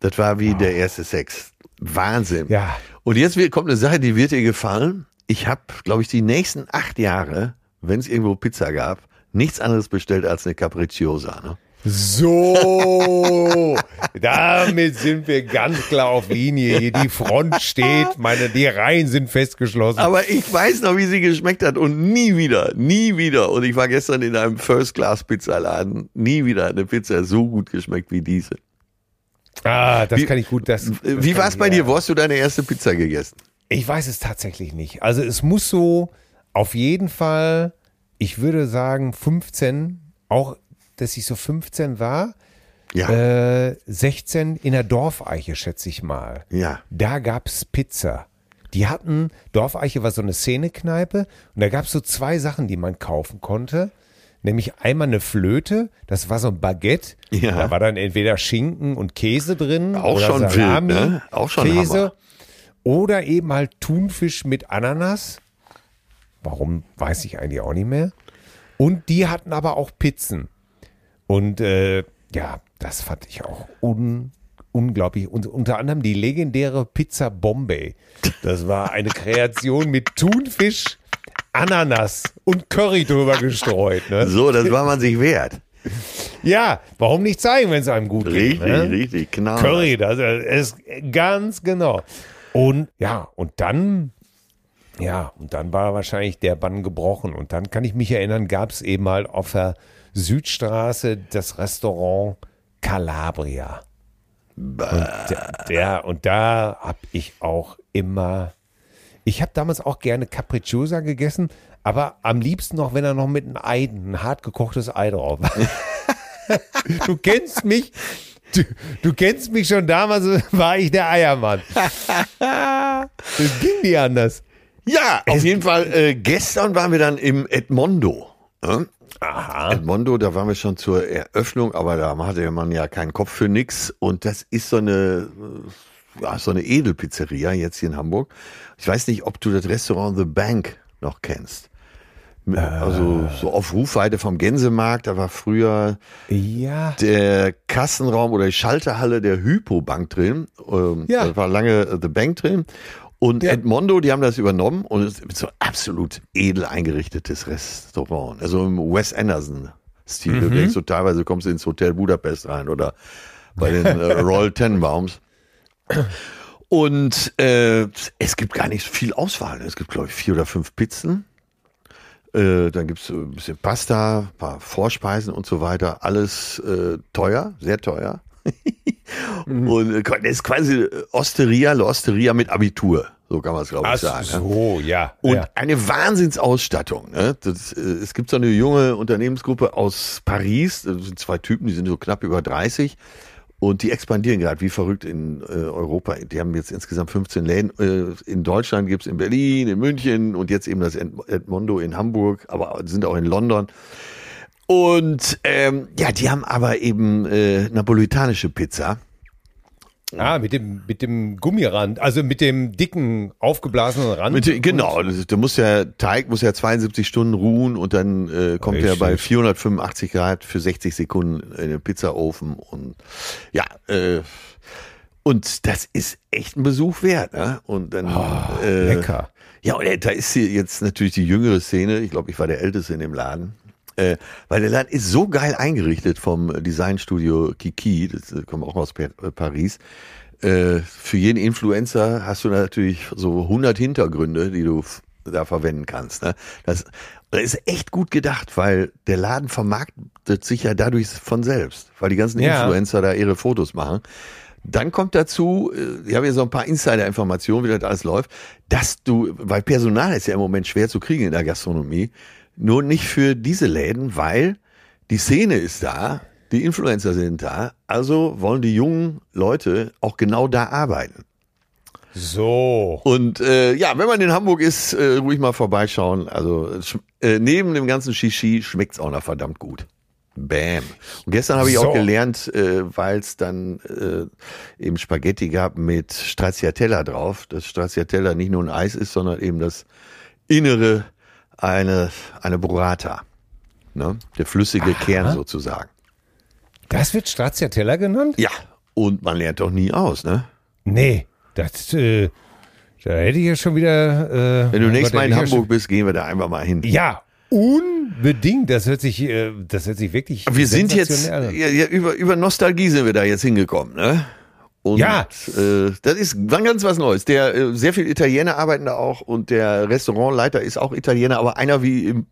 das war wie der erste Sex. Wahnsinn. Ja. Und jetzt wird- kommt eine Sache, die wird dir gefallen. Ich habe, glaube ich, die nächsten acht Jahre, wenn es irgendwo Pizza gab, nichts anderes bestellt als eine Capricciosa. Ne? So, damit sind wir ganz klar auf Linie. Hier die Front steht, meine, die Reihen sind festgeschlossen. Aber ich weiß noch, wie sie geschmeckt hat und nie wieder, nie wieder. Und ich war gestern in einem First-Class-Pizzaladen. Nie wieder hat eine Pizza so gut geschmeckt wie diese. ah, das Wie- kann ich gut. Das, das Wie war es bei ja. dir? Wo hast du deine erste Pizza gegessen? Ich weiß es tatsächlich nicht. Also es muss so auf jeden Fall, ich würde sagen 15, auch dass ich so 15 war, Ja. äh, 16 in der Dorfeiche, schätze ich mal. Ja. Da gab's Pizza. Die hatten, Dorfeiche war so eine Szenekneipe und da gab's so zwei Sachen, die man kaufen konnte. nämlich einmal eine Flöte, das war so ein Baguette, Ja. da war dann entweder Schinken und Käse drin Auch oder schon wild, Salami, ne? Auch schon Käse Hammer. oder eben halt Thunfisch mit Ananas. Warum, weiß ich eigentlich auch nicht mehr. Und die hatten aber auch Pizzen. Und äh, ja, das fand ich auch un, unglaublich. Und unter anderem die legendäre Pizza Bombay. Das war eine Kreation mit Thunfisch, Ananas und Curry drüber gestreut. Ne? So, das war man sich wert. Ja, warum nicht zeigen, wenn es einem gut Richtig, geht? Ne? richtig, genau. Curry, das ist ganz genau. Und ja, und dann, ja, und dann war wahrscheinlich der Bann gebrochen. Und dann kann ich mich erinnern, gab es eben halt auf der Südstraße das Restaurant Calabria. Und, der, und da habe ich auch immer, ich habe damals auch gerne Capricciosa gegessen, aber am liebsten noch, wenn er noch mit einem Ei, ein hart gekochtes Ei drauf war. Du kennst mich. Du, du kennst mich schon damals, war ich der Eiermann. Das ging nie anders. Ja, auf jeden Fall. Äh, gestern waren wir dann im Edmondo. Ne? Aha. Edmondo, da waren wir schon zur Eröffnung, aber da hatte man ja keinen Kopf für nix. Und das ist so eine, äh, ja, so eine Edelpizzeria jetzt hier in Hamburg. Ich weiß nicht, ob du das Restaurant The Bank noch kennst. Mit- Also so auf Rufweite vom Gänsemarkt, da war früher Ja. der Kassenraum oder die Schalterhalle der Hypo-Bank drin. Ähm, Ja. Da war lange äh, The Bank drin. Und Ja. Edmondo, die haben das übernommen und es ist so absolut edel eingerichtetes Restaurant. Also im Wes Anderson-Stil. Denkst so teilweise kommst du ins Hotel Budapest rein oder bei den äh, Royal Tenenbaums. Und äh, es gibt gar nicht so viel Auswahl. Es gibt, glaube ich, vier oder fünf Pizzen. Äh, dann gibt's ein bisschen Pasta, ein paar Vorspeisen und so weiter. Alles äh, teuer, sehr teuer. Und äh, das ist quasi Osteria, La Osteria mit Abitur. So kann man es, glaube ich, Ach sagen. ne? so, ja. Und ja. eine Wahnsinnsausstattung. Ne? Das, äh, es gibt so eine junge Unternehmensgruppe aus Paris. Das sind zwei Typen, die sind so knapp über 30. Und die expandieren gerade wie verrückt in äh, Europa. Die haben jetzt insgesamt 15 Läden. Äh, in Deutschland gibt's in Berlin, in München und jetzt eben das Ed- Edmondo in Hamburg, aber sind auch in London. Und ähm, ja, die haben aber eben äh, napolitanische Pizza. Ah, mit dem, mit dem Gummirand, also mit dem dicken, aufgeblasenen Rand. Mit, genau, da muss der Teig muss ja 72 Stunden ruhen und dann äh, kommt er bei 485 Grad für 60 Sekunden in den Pizzaofen und ja, äh, und das ist echt ein Besuch wert, ne? Und dann äh, lecker. Ja, und da ist hier jetzt natürlich die jüngere Szene. Ich glaube, ich war der Älteste in dem Laden. Äh, weil der Laden ist so geil eingerichtet vom Designstudio Kiki, das äh, kommt auch aus äh, Paris. Äh, für jeden Influencer hast du natürlich so 100 Hintergründe, die du da verwenden kannst. Ne? Das, das ist echt gut gedacht, weil der Laden vermarktet sich ja dadurch von selbst, weil die ganzen Ja. Influencer da ihre Fotos machen. Dann kommt dazu, äh, ich habe hier so ein paar Insider-Informationen, wie das alles läuft, dass du, weil Personal ist ja im Moment schwer zu kriegen in der Gastronomie, nur nicht für diese Läden, weil die Szene ist da, die Influencer sind da, also wollen die jungen Leute auch genau da arbeiten. So. Und äh, ja, wenn man in Hamburg ist, äh, ruhig mal vorbeischauen. Also äh, neben dem ganzen Shishi schmeckt's auch noch verdammt gut. Bam. Und gestern habe ich So. auch gelernt, äh, weil es dann äh, eben Spaghetti gab mit Stracciatella drauf, dass Stracciatella nicht nur ein Eis ist, sondern eben das Innere eine, eine Burrata. Ne? Der flüssige Kern sozusagen. Das wird Stracciatella genannt? Ja, und man lernt doch nie aus, ne? Nee, das, äh, da hätte ich ja schon wieder. Äh, Wenn du nächstes Mal in Hamburg bist, gehen wir da einfach mal hin. Ja, unbedingt. Das hört sich, äh, das hört sich wirklich. Wir sind jetzt, ja, über, über Nostalgie sind wir da jetzt hingekommen, ne? Und Ja. äh, das ist war ganz was Neues. Der äh, sehr viel Italiener arbeiten da auch und der Restaurantleiter ist auch Italiener, aber einer wie im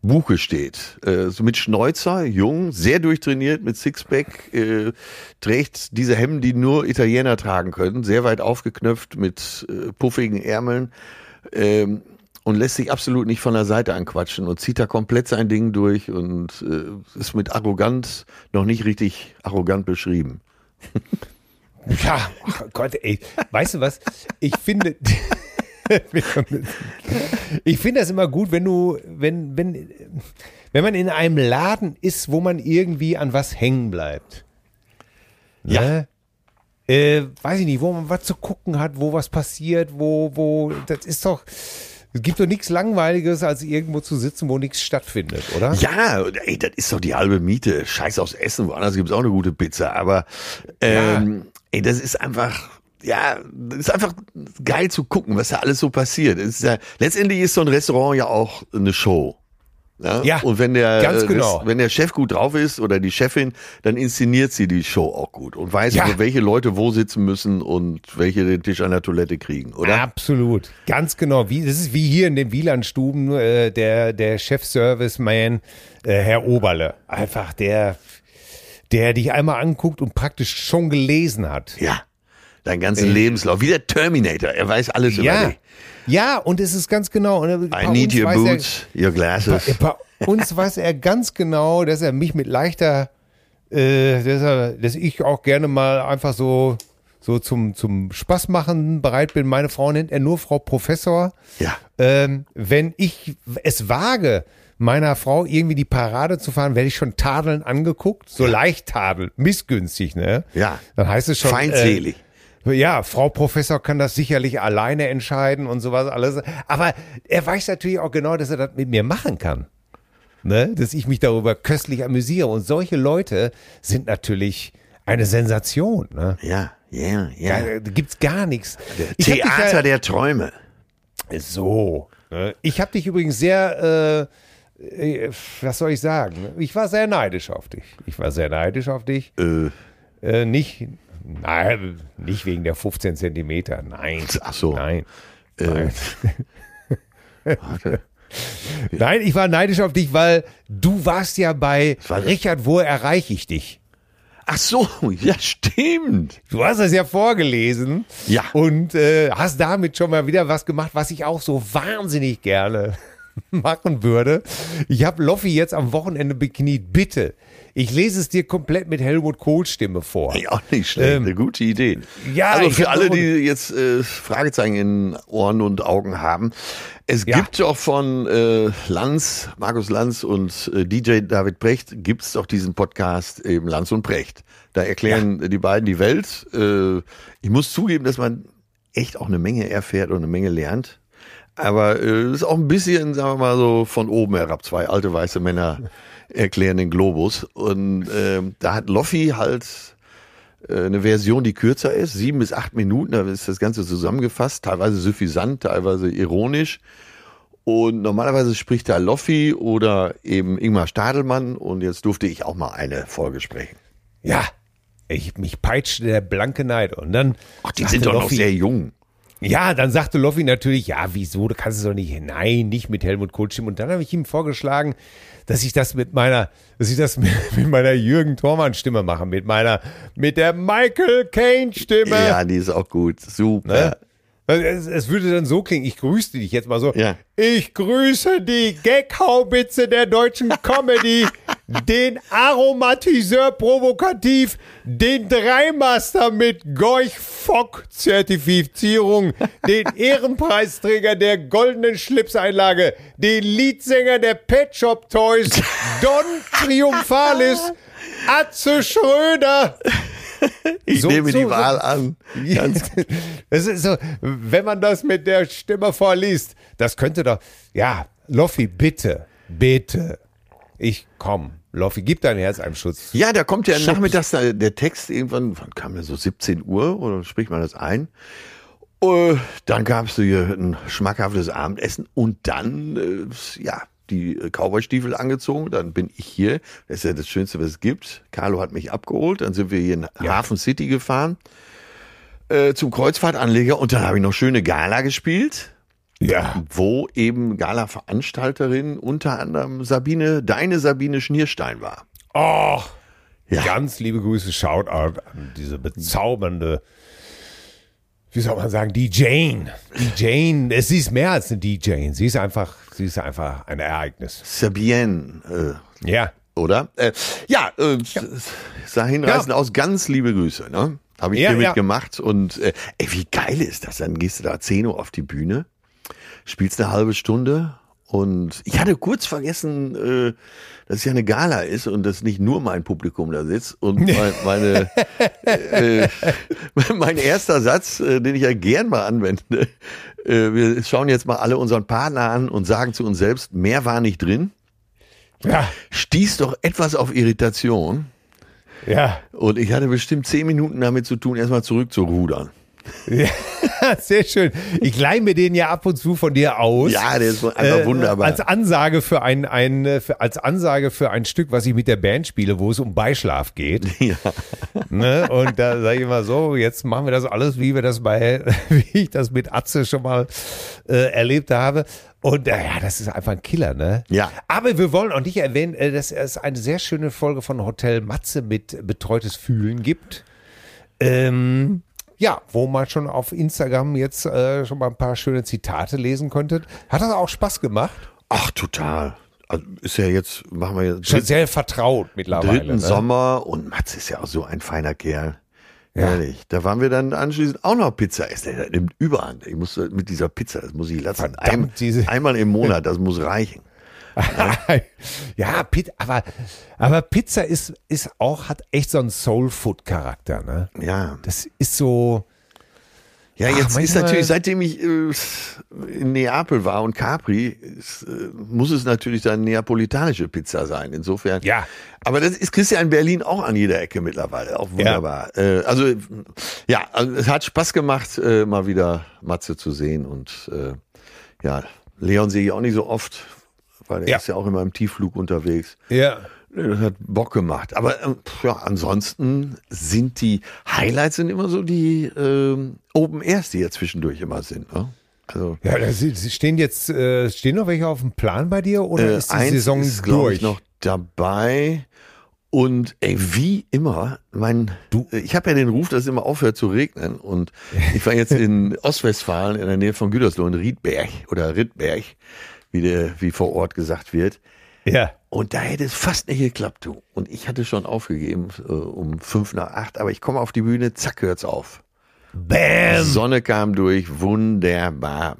Buche steht. Äh, so mit Schnäuzer, jung, sehr durchtrainiert, mit Sixpack, äh, trägt diese Hemden, die nur Italiener tragen können, sehr weit aufgeknöpft mit äh, puffigen Ärmeln. Ähm, und lässt sich absolut nicht von der Seite anquatschen und zieht da komplett sein Ding durch und äh, ist mit arrogant noch nicht richtig arrogant beschrieben. Ja, ach Gott, ey. Weißt du was? Ich finde. ich finde das immer gut, wenn du, wenn, wenn, wenn man in einem Laden ist, wo man irgendwie an was hängen bleibt. Ja. Ne? Äh, weiß ich nicht, wo man was zu gucken hat, wo was passiert, wo, wo, das ist doch, es gibt doch nichts Langweiliges, als irgendwo zu sitzen, wo nichts stattfindet, oder? Ja, ey, das ist doch die halbe Miete. Scheiß aufs Essen, woanders gibt's auch eine gute Pizza. Aber ähm, ey, das ist einfach, ja, das ist einfach geil zu gucken, was da alles so passiert. Ist ja, letztendlich ist so ein Restaurant ja auch eine Show. Ne? Ja, und wenn der, ganz äh, genau. Wenn der Chef gut drauf ist oder die Chefin, dann inszeniert sie die Show auch gut und weiß, Ja. welche Leute wo sitzen müssen und welche den Tisch an der Toilette kriegen, oder? Absolut, ganz genau. Wie, das ist wie hier in den Wielandstuben äh, der, der Chef-Service-Man, äh, Herr Oberle. Einfach der, der dich einmal anguckt und praktisch schon gelesen hat. Ja. Dein ganzen Lebenslauf. Wie der Terminator. Er weiß alles über Ja, dich. ja, und es ist ganz genau. Und I need your weiß er- boots, your glasses. Bei, bei uns weiß er ganz genau, dass er mich mit leichter, äh, dass, er, dass ich auch gerne mal einfach so, so zum, zum Spaß machen bereit bin. Meine Frau nennt er nur Frau Professor. Ja. Ähm, wenn ich es wage, meiner Frau irgendwie die Parade zu fahren, werde ich schon tadeln angeguckt. So leicht tadeln, missgünstig, ne? Ja. Dann heißt es schon. Feindselig. Äh, ja, Frau Professor kann das sicherlich alleine entscheiden und sowas alles. Aber er weiß natürlich auch genau, dass er das mit mir machen kann. Ne? Dass ich mich darüber köstlich amüsiere. Und solche Leute sind natürlich eine Sensation. Ne? Ja, ja, ja. Da gibt's gar nichts. Theater ja, der Träume. so. Ne? Ich habe dich übrigens sehr, äh, was soll ich sagen? Ich war sehr neidisch auf dich. Ich war sehr neidisch auf dich. Äh, Äh, nicht, nein, nicht wegen der 15 Zentimeter. Nein. Ach so. Nein. äh, Nein. Nein, ich war neidisch auf dich, weil du warst ja bei war- Richard, wo erreiche ich dich? ach so, ja, stimmt. Du hast das ja vorgelesen. Ja. Und äh, hast damit schon mal wieder was gemacht, was ich auch so wahnsinnig gerne machen würde. Ich habe Loffi jetzt am Wochenende bekniet. Bitte, ich lese es dir komplett mit Helmut Kohl Stimme vor. Ja, auch nicht schlecht. Ähm, Eine gute Idee. ja, also für alle, die jetzt äh, Fragezeichen in Ohren und Augen haben. Es Ja. gibt auch von äh, Lanz, Markus Lanz und äh, DJ David Brecht, gibt es auch diesen Podcast eben Lanz und Brecht. Da erklären die beiden die Welt. Äh, ich muss zugeben, dass man echt auch eine Menge erfährt und eine Menge lernt. Aber äh, es ist auch ein bisschen, sagen wir mal so, von oben herab. Zwei alte weiße Männer erklären den Globus. Und ähm, da hat Loffi halt äh, eine Version, die kürzer ist, sieben bis acht Minuten, da ist das Ganze zusammengefasst, teilweise suffisant, teilweise ironisch. Und normalerweise spricht da Loffi oder eben Ingmar Stadelmann und jetzt durfte ich auch mal eine Folge sprechen. Ja, ich, mich peitschte der blanke Neid. Und dann Ach, die sind doch noch Loffi- sehr jung. Ja, dann sagte Loffi natürlich, ja, wieso, du kannst es doch nicht, nein, nicht mit Helmut Kohl stimmen. Und dann habe ich ihm vorgeschlagen, dass ich das mit meiner, dass ich das mit, mit meiner Jürgen Thormann Stimme mache, mit meiner, mit der Michael Caine Stimme. Ja, die ist auch gut. Super. Ne? Es, es würde dann so klingen, ich grüße dich jetzt mal so. Ja. Ich grüße die Gaghaubitze der deutschen Comedy, den Aromatiseur provokativ, den Dreimaster mit Gorch-Fock-Zertifizierung, den Ehrenpreisträger der goldenen Schlipseinlage, den Leadsänger der Pet Shop Toys, Don Triumphalis, Atze Schröder. Ich So- nehme so- die so- Wahl an. Ganz Es ist so, wenn man das mit der Stimme vorliest, das könnte doch, ja, Loffi, bitte, bitte. Ich komm, Loffi, gib dein Herz einem Schutz. Ja, da kommt ja Schutz. nachmittags der, der Text irgendwann, wann kam der so 17 Uhr oder spricht man das ein? Äh, dann gab es hier ein schmackhaftes Abendessen und dann, äh, ja, die äh, Cowboy-Stiefel angezogen. Dann bin ich hier. Das ist ja das Schönste, was es gibt. Carlo hat mich abgeholt. Dann sind wir hier in Hafen City gefahren äh, zum Kreuzfahrtanleger und dann habe ich noch schöne Gala gespielt Ja. wo eben Gala-Veranstalterin unter anderem Sabine, deine Sabine Schnierstein war. Oh, Ja. ganz liebe Grüße, Shoutout an diese bezaubernde, wie soll man sagen, die Jane. Die Jane, es sie ist mehr als eine DJ. Sie ist einfach, sie ist einfach ein Ereignis. Sabienne, Ja. äh, oder? Äh, ja, äh, sah hinreißend Ja. aus. Ganz liebe Grüße, ne? Habe ich Ja, hiermit ja. gemacht. Und äh, ey, wie geil ist das? Dann gehst du da 10 Uhr auf die Bühne. spielst eine halbe Stunde und ich hatte kurz vergessen, äh, dass es ja eine Gala ist und dass nicht nur mein Publikum da sitzt. Und mein, meine, äh, mein erster Satz, äh, den ich ja gern mal anwende, äh, wir schauen jetzt mal alle unseren Partner an und sagen zu uns selbst, mehr war nicht drin. Ja, Stieß doch etwas auf Irritation. ja. Und ich hatte bestimmt zehn Minuten damit zu tun, erstmal zurück zu rudern. Ja, sehr schön. Ich leih mir den ja ab und zu von dir aus. Ja, der ist einfach Äh, wunderbar. Als Ansage für ein, ein für, als Ansage für ein Stück, was ich mit der Band spiele, wo es um Beischlaf geht. ja. Ne? Und da sage ich immer so, jetzt machen wir das alles, wie wir das bei, wie ich das mit Atze schon mal äh, erlebt habe. Und äh, ja, das ist einfach ein Killer, ne? Ja. Aber wir wollen auch nicht erwähnen, äh, dass es eine sehr schöne Folge von Hotel Matze mit betreutes Fühlen gibt. Ähm, ja, wo man schon auf Instagram jetzt äh, schon mal ein paar schöne Zitate lesen könntet. Hat das auch Spaß gemacht? Ach, total. Also ist ja jetzt, machen wir jetzt Schon sehr vertraut mittlerweile. dritten ne? Sommer und Mats ist ja auch so ein feiner Kerl. Ehrlich. Da waren wir dann anschließend auch noch Pizza essen. Der nimmt überhand. Ich muss mit dieser Pizza, das muss ich lassen. Verdammt, Ein, diese- einmal im Monat, das muss reichen. ja, aber, aber Pizza ist, ist auch, hat echt so einen Soul-Food-Charakter, ne? Ja. Das ist so, Ja, Ach, jetzt ist manchmal- natürlich, seitdem ich äh, in Neapel war und Capri, ist, äh, muss es natürlich dann neapolitanische Pizza sein. Insofern. Ja. Aber das ist Christian in Berlin auch an jeder Ecke mittlerweile. Auch wunderbar. Äh, also, ja, also es hat Spaß gemacht, mal wieder Matze zu sehen. Und ja, Leon sehe ich auch nicht so oft, weil er Ja. ist ja auch immer im Tiefflug unterwegs. ja. Das hat Bock gemacht. Aber ähm, ja, ansonsten sind die Highlights sind immer so die ähm, Open Airs, die ja zwischendurch immer sind. Ne? Also Ja, da stehen jetzt, äh, stehen noch welche auf dem Plan bei dir oder äh, ist die Saison ist, durch? ich, noch dabei. Und ey, wie immer, mein, Du- ich habe ja den Ruf, dass es immer aufhört zu regnen. Und ich war jetzt in Ostwestfalen in der Nähe von Gütersloh in Riedberg oder Riedberg, wie, der, wie vor Ort gesagt wird. Ja. Und da hätte es fast nicht geklappt, du. Und ich hatte schon aufgegeben äh, um fünf nach acht, aber ich komme auf die Bühne, zack, hört's auf. Bam! Sonne kam durch, wunderbar.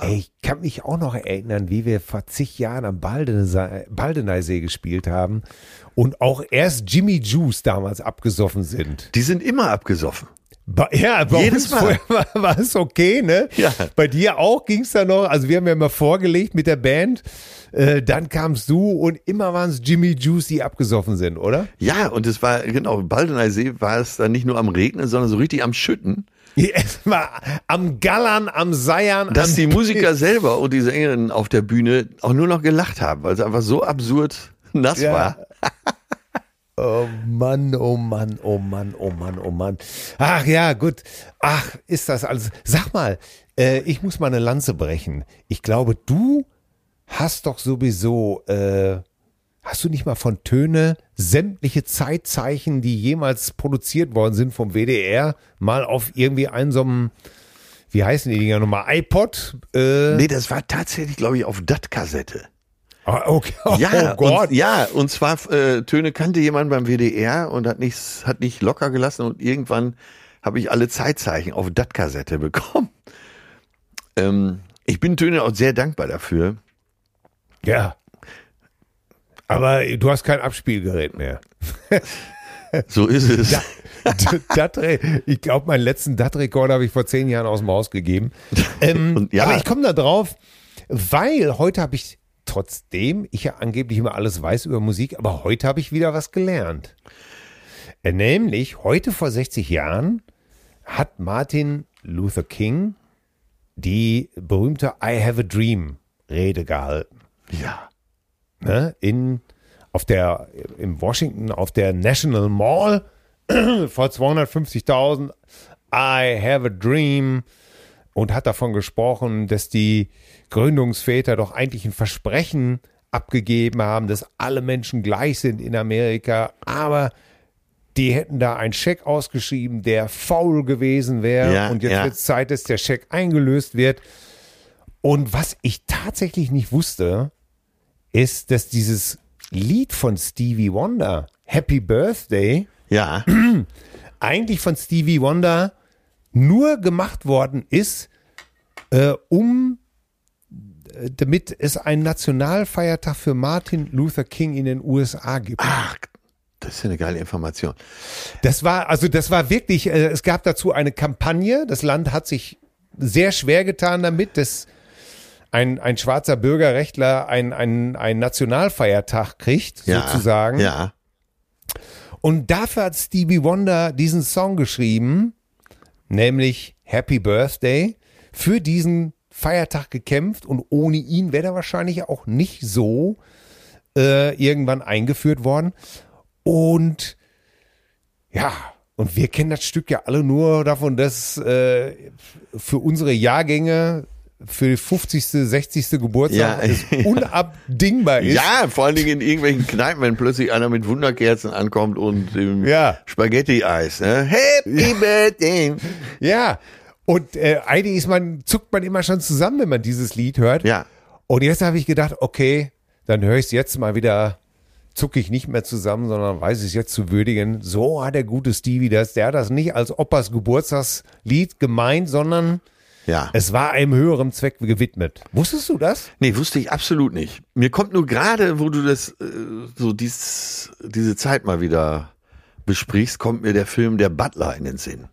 Ey, ich kann mich auch noch erinnern, wie wir vor zig Jahren am Baldeneysee gespielt haben und auch erst Jimmy Juice damals abgesoffen sind. Die sind immer abgesoffen. Ja, bei Jedes uns Mal. war, es okay, ne? Ja. Bei dir auch ging's da noch. Also wir haben ja mal vorgelegt mit der Band. Äh, dann kamst du und immer waren es Jimmy Juice, die abgesoffen sind, oder? Ja, und es war, genau, Baldeneysee war es dann nicht nur am Regnen, sondern so richtig am Schütten, Es war am Gallern, am Seiern. dass am die Musiker selber und die Sängerinnen auf der Bühne auch nur noch gelacht haben, weil es einfach so absurd nass Ja. war. Oh Mann, oh Mann, oh Mann, oh Mann, oh Mann. Ach ja, gut. Ach, ist das alles. Sag mal, äh, ich muss mal eine Lanze brechen. Ich glaube, du hast doch sowieso, äh, hast du nicht mal von Töne sämtliche Zeitzeichen, die jemals produziert worden sind vom WDR, mal auf irgendwie einen so einem, wie heißen die Dinger nochmal, iPod? Äh, Nee, das war tatsächlich, glaube ich, auf DAT-Kassette. Ah, okay. Oh, Ja, Gott. Und, ja, und zwar äh, Töne kannte jemand beim WDR und hat nicht, hat nicht locker gelassen und irgendwann habe ich alle Zeitzeichen auf DAT-Kassette bekommen. Ähm, ich bin Töne auch sehr dankbar dafür. Ja. Aber du hast kein Abspielgerät mehr. So ist es. DAT-Re- ich glaube, meinen letzten DAT-Rekorder habe ich vor zehn Jahren aus dem Haus gegeben. Ähm, ja. Aber ich komme da drauf, weil heute habe ich, trotzdem ich ja angeblich immer alles weiß über Musik, aber heute habe ich wieder was gelernt. Äh, Nämlich, heute vor 60 Jahren hat Martin Luther King die berühmte I Have a Dream Rede gehalten Ja. ne, in, auf der, in Washington auf der National Mall vor 250.000 I have a dream und hat davon gesprochen, dass die Gründungsväter doch eigentlich ein Versprechen abgegeben haben, dass alle Menschen gleich sind in Amerika, aber die hätten da einen Scheck ausgeschrieben, der faul gewesen wäre Ja, und jetzt ja. wird es Zeit, dass der Scheck eingelöst wird. Und was ich tatsächlich nicht wusste, ist, dass dieses Lied von Stevie Wonder, Happy Birthday, Ja. eigentlich von Stevie Wonder nur gemacht worden ist, äh, um damit es einen Nationalfeiertag für Martin Luther King in den USA gibt. Ach, das ist ja eine geile Information. Das war, also das war wirklich, äh, es gab dazu eine Kampagne. Das Land hat sich sehr schwer getan damit, dass ein, ein schwarzer Bürgerrechtler einen ein Nationalfeiertag kriegt, Ja, sozusagen. Ja. Und dafür hat Stevie Wonder diesen Song geschrieben, nämlich Happy Birthday, für diesen Feiertag gekämpft und ohne ihn wäre er wahrscheinlich auch nicht so äh, irgendwann eingeführt worden. Und ja, und wir kennen das Stück ja alle nur davon, dass äh, für unsere Jahrgänge für die 50., 60. Geburtstag Ja. es unabdingbar ist. Ja, vor allen Dingen in irgendwelchen Kneipen, wenn plötzlich einer mit Wunderkerzen ankommt und dem Ja. Spaghetti-Eis. Ne? Happy Birthday. Ja. Und äh, eigentlich ist man, zuckt man immer schon zusammen, wenn man dieses Lied hört. Ja. Und jetzt habe ich gedacht, okay, dann höre ich es jetzt mal wieder, zucke ich nicht mehr zusammen, sondern weiß es jetzt zu würdigen. So hat der gute Stevie das. Der hat das nicht als Opas Geburtstagslied gemeint, sondern Ja. es war einem höheren Zweck gewidmet. Wusstest du das? Nee, wusste ich absolut nicht. Mir kommt nur gerade, wo du das, äh, so dies, diese Zeit mal wieder besprichst, kommt mir der Film Der Butler in den Sinn.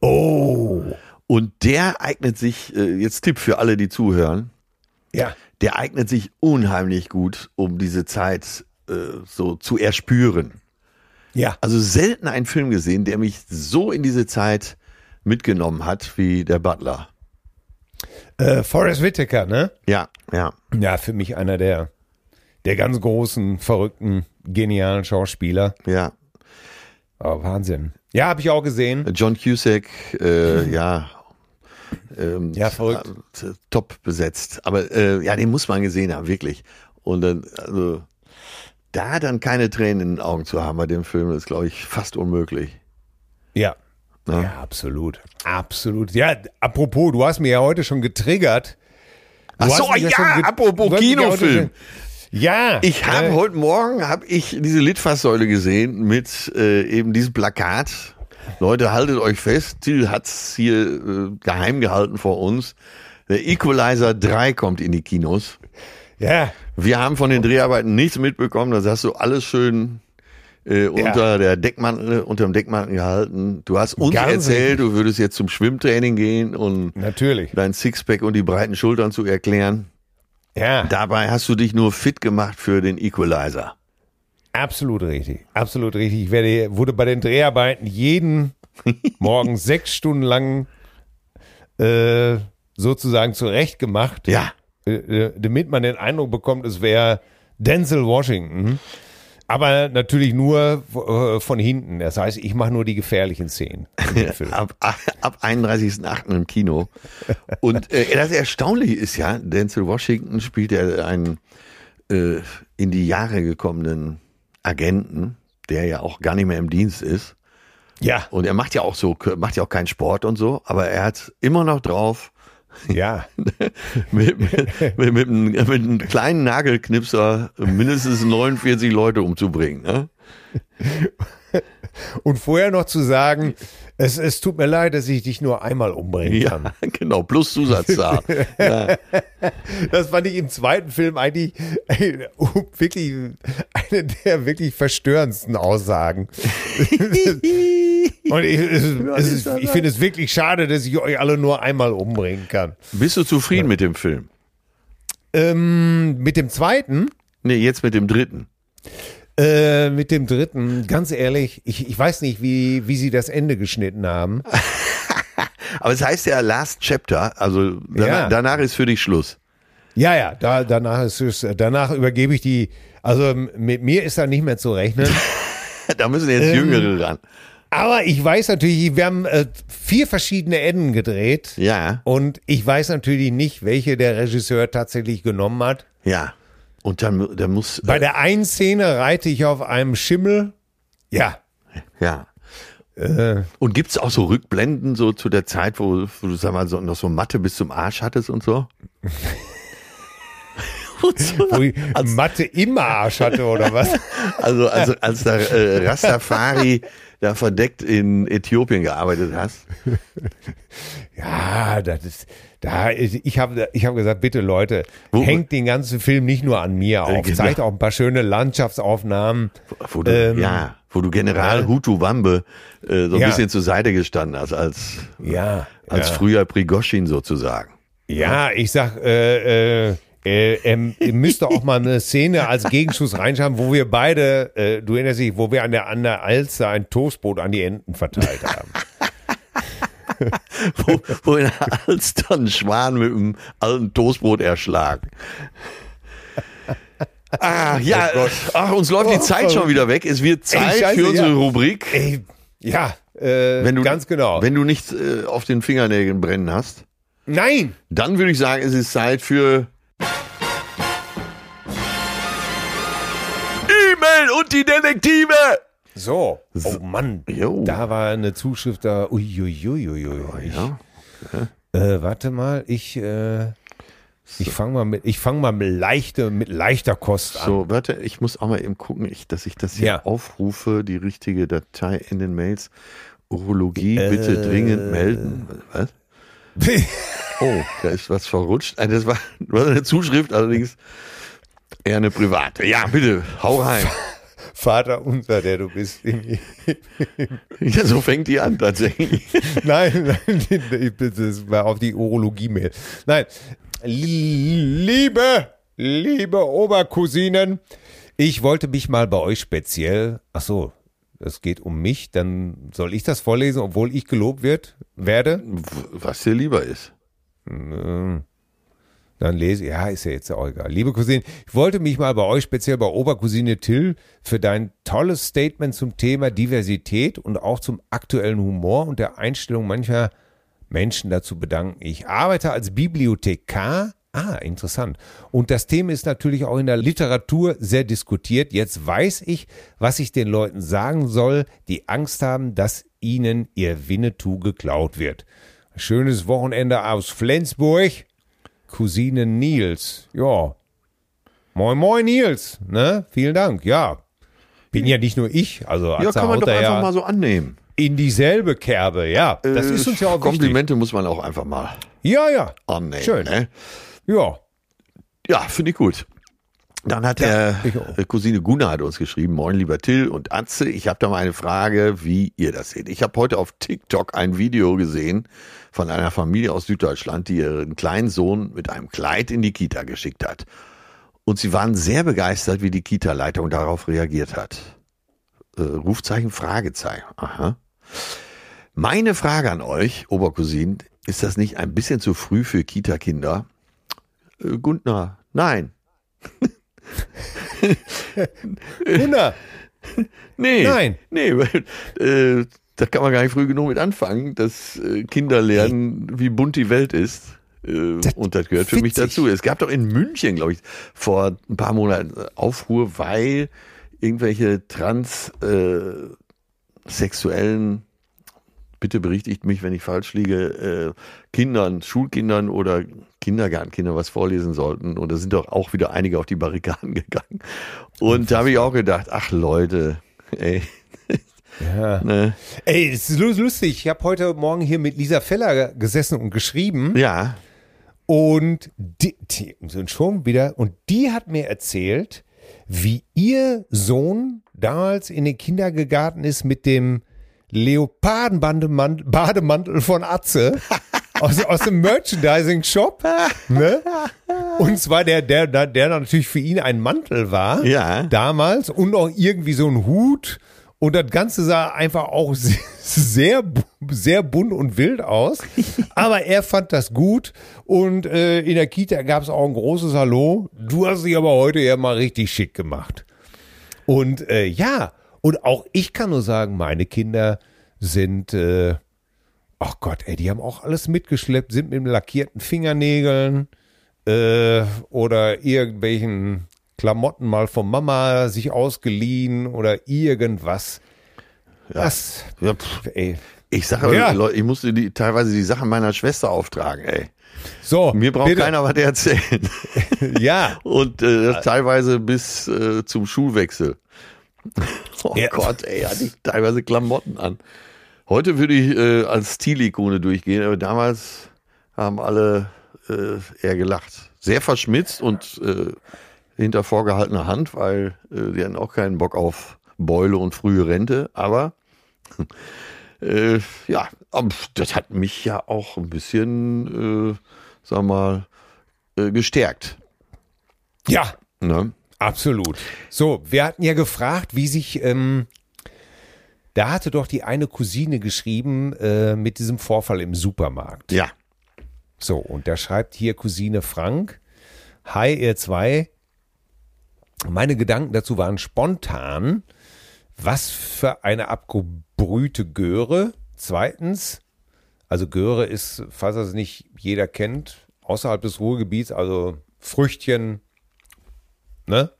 Oh. Und der eignet sich, äh, jetzt Tipp für alle, die zuhören, Ja. der eignet sich unheimlich gut, um diese Zeit äh, so zu erspüren. Ja. Also selten einen Film gesehen, der mich so in diese Zeit mitgenommen hat wie Der Butler. Äh, Forrest Whitaker, ne? Ja, ja. Ja, für mich einer der, der ganz großen, verrückten, genialen Schauspieler. Ja, Oh, Wahnsinn. Ja, habe ich auch gesehen. John Cusack, äh, ja, ähm, Ja, verrückt. äh, top besetzt. Aber äh, ja, den muss man gesehen haben, wirklich. Und dann, also, da dann keine Tränen in den Augen zu haben bei dem Film, ist, glaube ich, fast unmöglich. Ja. Ne? Ja, absolut. Absolut. Ja, apropos, du hast mir ja heute schon getriggert. Du Ach so, ja, ge- apropos mich ja Kinofilm. Ja. Ich habe äh, heute Morgen hab ich diese Litfaßsäule gesehen mit äh, eben diesem Plakat. Leute, haltet euch fest, Till hat's hier äh, geheim gehalten vor uns. Der Equalizer 3 kommt in die Kinos. Ja. Wir haben von den Dreharbeiten nichts mitbekommen. Das hast du alles schön äh, unter der Deckmantel, unter dem Deckmantel gehalten. Du hast uns Ganz erzählt, du würdest jetzt zum Schwimmtraining gehen und Natürlich. dein Sixpack und die breiten Schultern zu erklären. Ja. Dabei hast du dich nur fit gemacht für den Equalizer. Absolut richtig. Absolut richtig. Ich werde, wurde bei den Dreharbeiten jeden Morgen sechs Stunden lang äh, sozusagen zurechtgemacht. Ja. äh, äh, damit man den Eindruck bekommt, es wäre Denzel Washington. Aber natürlich nur äh, von hinten. Das heißt, ich mache nur die gefährlichen Szenen. ab, ab 31.8. im Kino. Und äh, das Erstaunliche ist ja, Denzel Washington spielt ja einen äh, in die Jahre gekommenen Agenten, der ja auch gar nicht mehr im Dienst ist. Ja, Und er macht ja auch so, macht ja auch keinen Sport und so, aber er hat immer noch drauf, ja. mit, mit, mit, mit, einem, mit einem kleinen Nagelknipser mindestens 49 Leute umzubringen. Ne? Und vorher noch zu sagen, es, es tut mir leid, dass ich dich nur einmal umbringen kann. Ja, genau, plus Zusatzzahl. ja. Das fand ich im zweiten Film eigentlich äh, wirklich eine der wirklich verstörendsten Aussagen. Und ich, es, es ist, ich finde es wirklich schade, dass ich euch alle nur einmal umbringen kann. Bist du zufrieden mit dem Film? Ähm, mit dem zweiten, Nee, jetzt mit dem dritten. äh, mit dem dritten, ganz ehrlich, ich, ich weiß nicht, wie, wie sie das Ende geschnitten haben. Aber es heißt ja Last Chapter, also danach, Ja. danach ist für dich Schluss. Ja, ja, da, danach ist es, danach übergebe ich die, also mit mir ist da nicht mehr zu rechnen. Da müssen jetzt Ähm. Jüngere ran. Aber ich weiß natürlich, wir haben äh, vier verschiedene Enden gedreht. Ja, Und ich weiß natürlich nicht, welche der Regisseur tatsächlich genommen hat. ja. Und dann, dann muss, Bei der einen Szene reite ich auf einem Schimmel. Ja. ja. Äh, Und gibt's auch so Rückblenden so zu der Zeit, wo, wo du sag mal so noch so Mathe bis zum Arsch hattest und so? Wo ich Mathe im Arsch hatte oder was? Also, also als der äh, Rastafari da verdeckt in Äthiopien gearbeitet hast. Ja, das ist, da, ich habe ich hab gesagt, bitte Leute, Wo- hängt den ganzen Film nicht nur an mir auf, genau. zeigt auch ein paar schöne Landschaftsaufnahmen. Wo du, Ähm, ja, wo du General ja. Hutu Wambe äh, so ein Ja. bisschen zur Seite gestanden hast, als, Ja, als ja. früher Prigoschin sozusagen. Ja, ich sag, äh, äh, äh, ähm, ihr müsst doch auch mal eine Szene als Gegenschuss reinschauen, wo wir beide, äh, du erinnerst dich, wo wir an der, an der Alster ein Toastbrot an die Enten verteilt haben. wo, wo in der Alster ein Schwan mit einem alten Toastbrot erschlagen. Ah, ja, ach, uns läuft die Zeit schon wieder weg. Es wird Zeit scheiße, für unsere ja. Rubrik. Ey, ja, äh, Wenn du, ganz genau. Wenn du nichts äh, auf den Fingernägeln brennen hast, Nein! dann würde ich sagen, es ist Zeit für und die Detektive. So, oh Mann, Jo. da war eine Zuschrift da. Uiuiuiui. Ja. Äh, warte mal, ich, äh, ich fange mal mit, ich fange mal mit leichter, mit leichter Kost an. So, warte, ich muss auch mal eben gucken, ich, dass ich das hier Ja. aufrufe, die richtige Datei in den Mails. Urologie, bitte Äh. dringend melden. Was? Oh, da ist was verrutscht. Ah, Das war, das war eine Zuschrift, allerdings eher eine private. Ja, bitte, hau rein. Vater unser, der du bist. Ja, so fängt die an tatsächlich. nein, nein, das war auf die Urologie-Mail. Nein, liebe, liebe Obercousinen, ich wollte mich mal bei euch speziell, ach so, es geht um mich, dann soll ich das vorlesen, obwohl ich gelobt wird, werde. Was dir lieber ist. Dann lese ja, ist ja jetzt auch egal. Liebe Cousine, ich wollte mich mal bei euch, speziell bei Obercousine Till, für dein tolles Statement zum Thema Diversität und auch zum aktuellen Humor und der Einstellung mancher Menschen dazu bedanken. Ich arbeite als Bibliothekar. Ah, interessant. Und das Thema ist natürlich auch in der Literatur sehr diskutiert. Jetzt weiß ich, was ich den Leuten sagen soll, die Angst haben, dass ihnen ihr Winnetou geklaut wird. Schönes Wochenende aus Flensburg. Cousine Nils. Ja. Moin, moin, Nils. Ne? Vielen Dank. Ja. Bin ja nicht nur ich. Also, Ja, kann man doch einfach mal so annehmen. in dieselbe Kerbe. Ja, das Äh, ist uns ja auch wichtig. Komplimente muss man auch einfach mal Ja, ja. annehmen. Schön. Ne? Ja. Ja, finde ich gut. Dann hat Ja, der Cousine Gunnar hat uns geschrieben, moin lieber Till und Atze, ich habe da mal eine Frage, wie ihr das seht. Ich habe heute auf TikTok ein Video gesehen von einer Familie aus Süddeutschland, die ihren kleinen Sohn mit einem Kleid in die Kita geschickt hat. Und sie waren sehr begeistert, wie die Kita-Leitung darauf reagiert hat. Äh, Rufzeichen, Fragezeichen. Aha. Meine Frage an euch, Obercousinen, ist das nicht ein bisschen zu früh für Kita-Kinder? Äh, Gundner, nein. Wunder. Nee. Nein. Nee, weil, äh, da kann man gar nicht früh genug mit anfangen, dass äh, Kinder lernen, wie bunt die Welt ist. Äh, Das und das gehört für mich dazu. Es gab doch in München, glaube ich, vor ein paar Monaten Aufruhr, weil irgendwelche transsexuellen, äh, bitte berichtigt mich, wenn ich falsch liege, äh, Kindern, Schulkindern oder Kindergartenkindern was vorlesen sollten. Und da sind doch auch wieder einige auf die Barrikaden gegangen. Und da habe ich auch gedacht, ach Leute, ey, Ja. ne, Ey, es ist lu- lustig. Ich habe heute Morgen hier mit Lisa Feller gesessen und geschrieben. ja, Und die, die sind schon wieder, und die hat mir erzählt, wie ihr Sohn damals in den Kindergarten ist mit dem Leopardenbademantel Bademantel von Atze aus, aus dem Merchandising-Shop. Ne? Und zwar der, der, der, natürlich für ihn ein Mantel war. Ja. Damals und auch irgendwie so ein Hut. Und das Ganze sah einfach auch sehr, sehr, sehr bunt und wild aus. Aber er fand das gut. Und äh, in der Kita gab es auch ein großes Hallo. Du hast dich aber heute ja mal richtig schick gemacht. Und äh, ja, und auch ich kann nur sagen, meine Kinder sind, äh, ach Gott, ey, die haben auch alles mitgeschleppt, sind mit lackierten Fingernägeln äh, oder irgendwelchen Klamotten mal von Mama sich ausgeliehen oder irgendwas. Ja pff, ey. ich sage, Ja. Leute, ich musste die, teilweise die Sachen meiner Schwester auftragen, ey. So, Mir braucht bitte. keiner was erzählen. Ja, Und äh, das teilweise bis äh, zum Schulwechsel. Oh Ja. Gott, ey, hatte ich teilweise Klamotten an. Heute würde ich äh, als Stilikone durchgehen, aber damals haben alle äh, eher gelacht. Sehr verschmitzt und äh, hinter vorgehaltener Hand, weil äh, die hatten auch keinen Bock auf Beule und frühe Rente, aber äh, ja, das hat mich ja auch ein bisschen, äh, sag mal, äh, gestärkt. Ja, Ne? absolut. So, wir hatten ja gefragt, wie sich, ähm, da hatte doch die eine Cousine geschrieben äh, mit diesem Vorfall im Supermarkt. Ja. So, und da schreibt hier Cousine Frank, Hi ihr zwei, meine Gedanken dazu waren spontan, was für eine abgebrühte Göre. Zweitens, also Göre ist, falls das nicht jeder kennt, außerhalb des Ruhrgebiets, also Früchtchen, ne?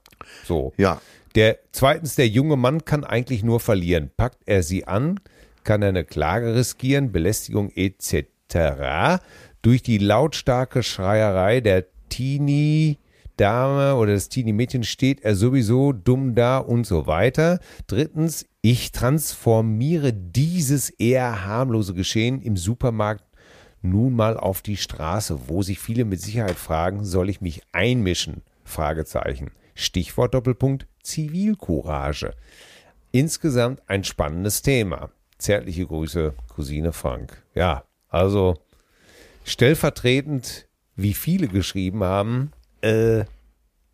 So. Ja. Der, zweitens, der junge Mann kann eigentlich nur verlieren. Packt er sie an, kann er eine Klage riskieren, Belästigung etc. Durch die lautstarke Schreierei der Teenie-Dame oder des Teenie-Mädchen steht er sowieso dumm da und so weiter. Drittens, ich transformiere dieses eher harmlose Geschehen im Supermarkt nun mal auf die Straße, wo sich viele mit Sicherheit fragen, soll ich mich einmischen? Fragezeichen. Stichwort Doppelpunkt Zivilcourage. Insgesamt ein spannendes Thema. Zärtliche Grüße, Cousine Frank. Ja, also stellvertretend, wie viele geschrieben haben, äh,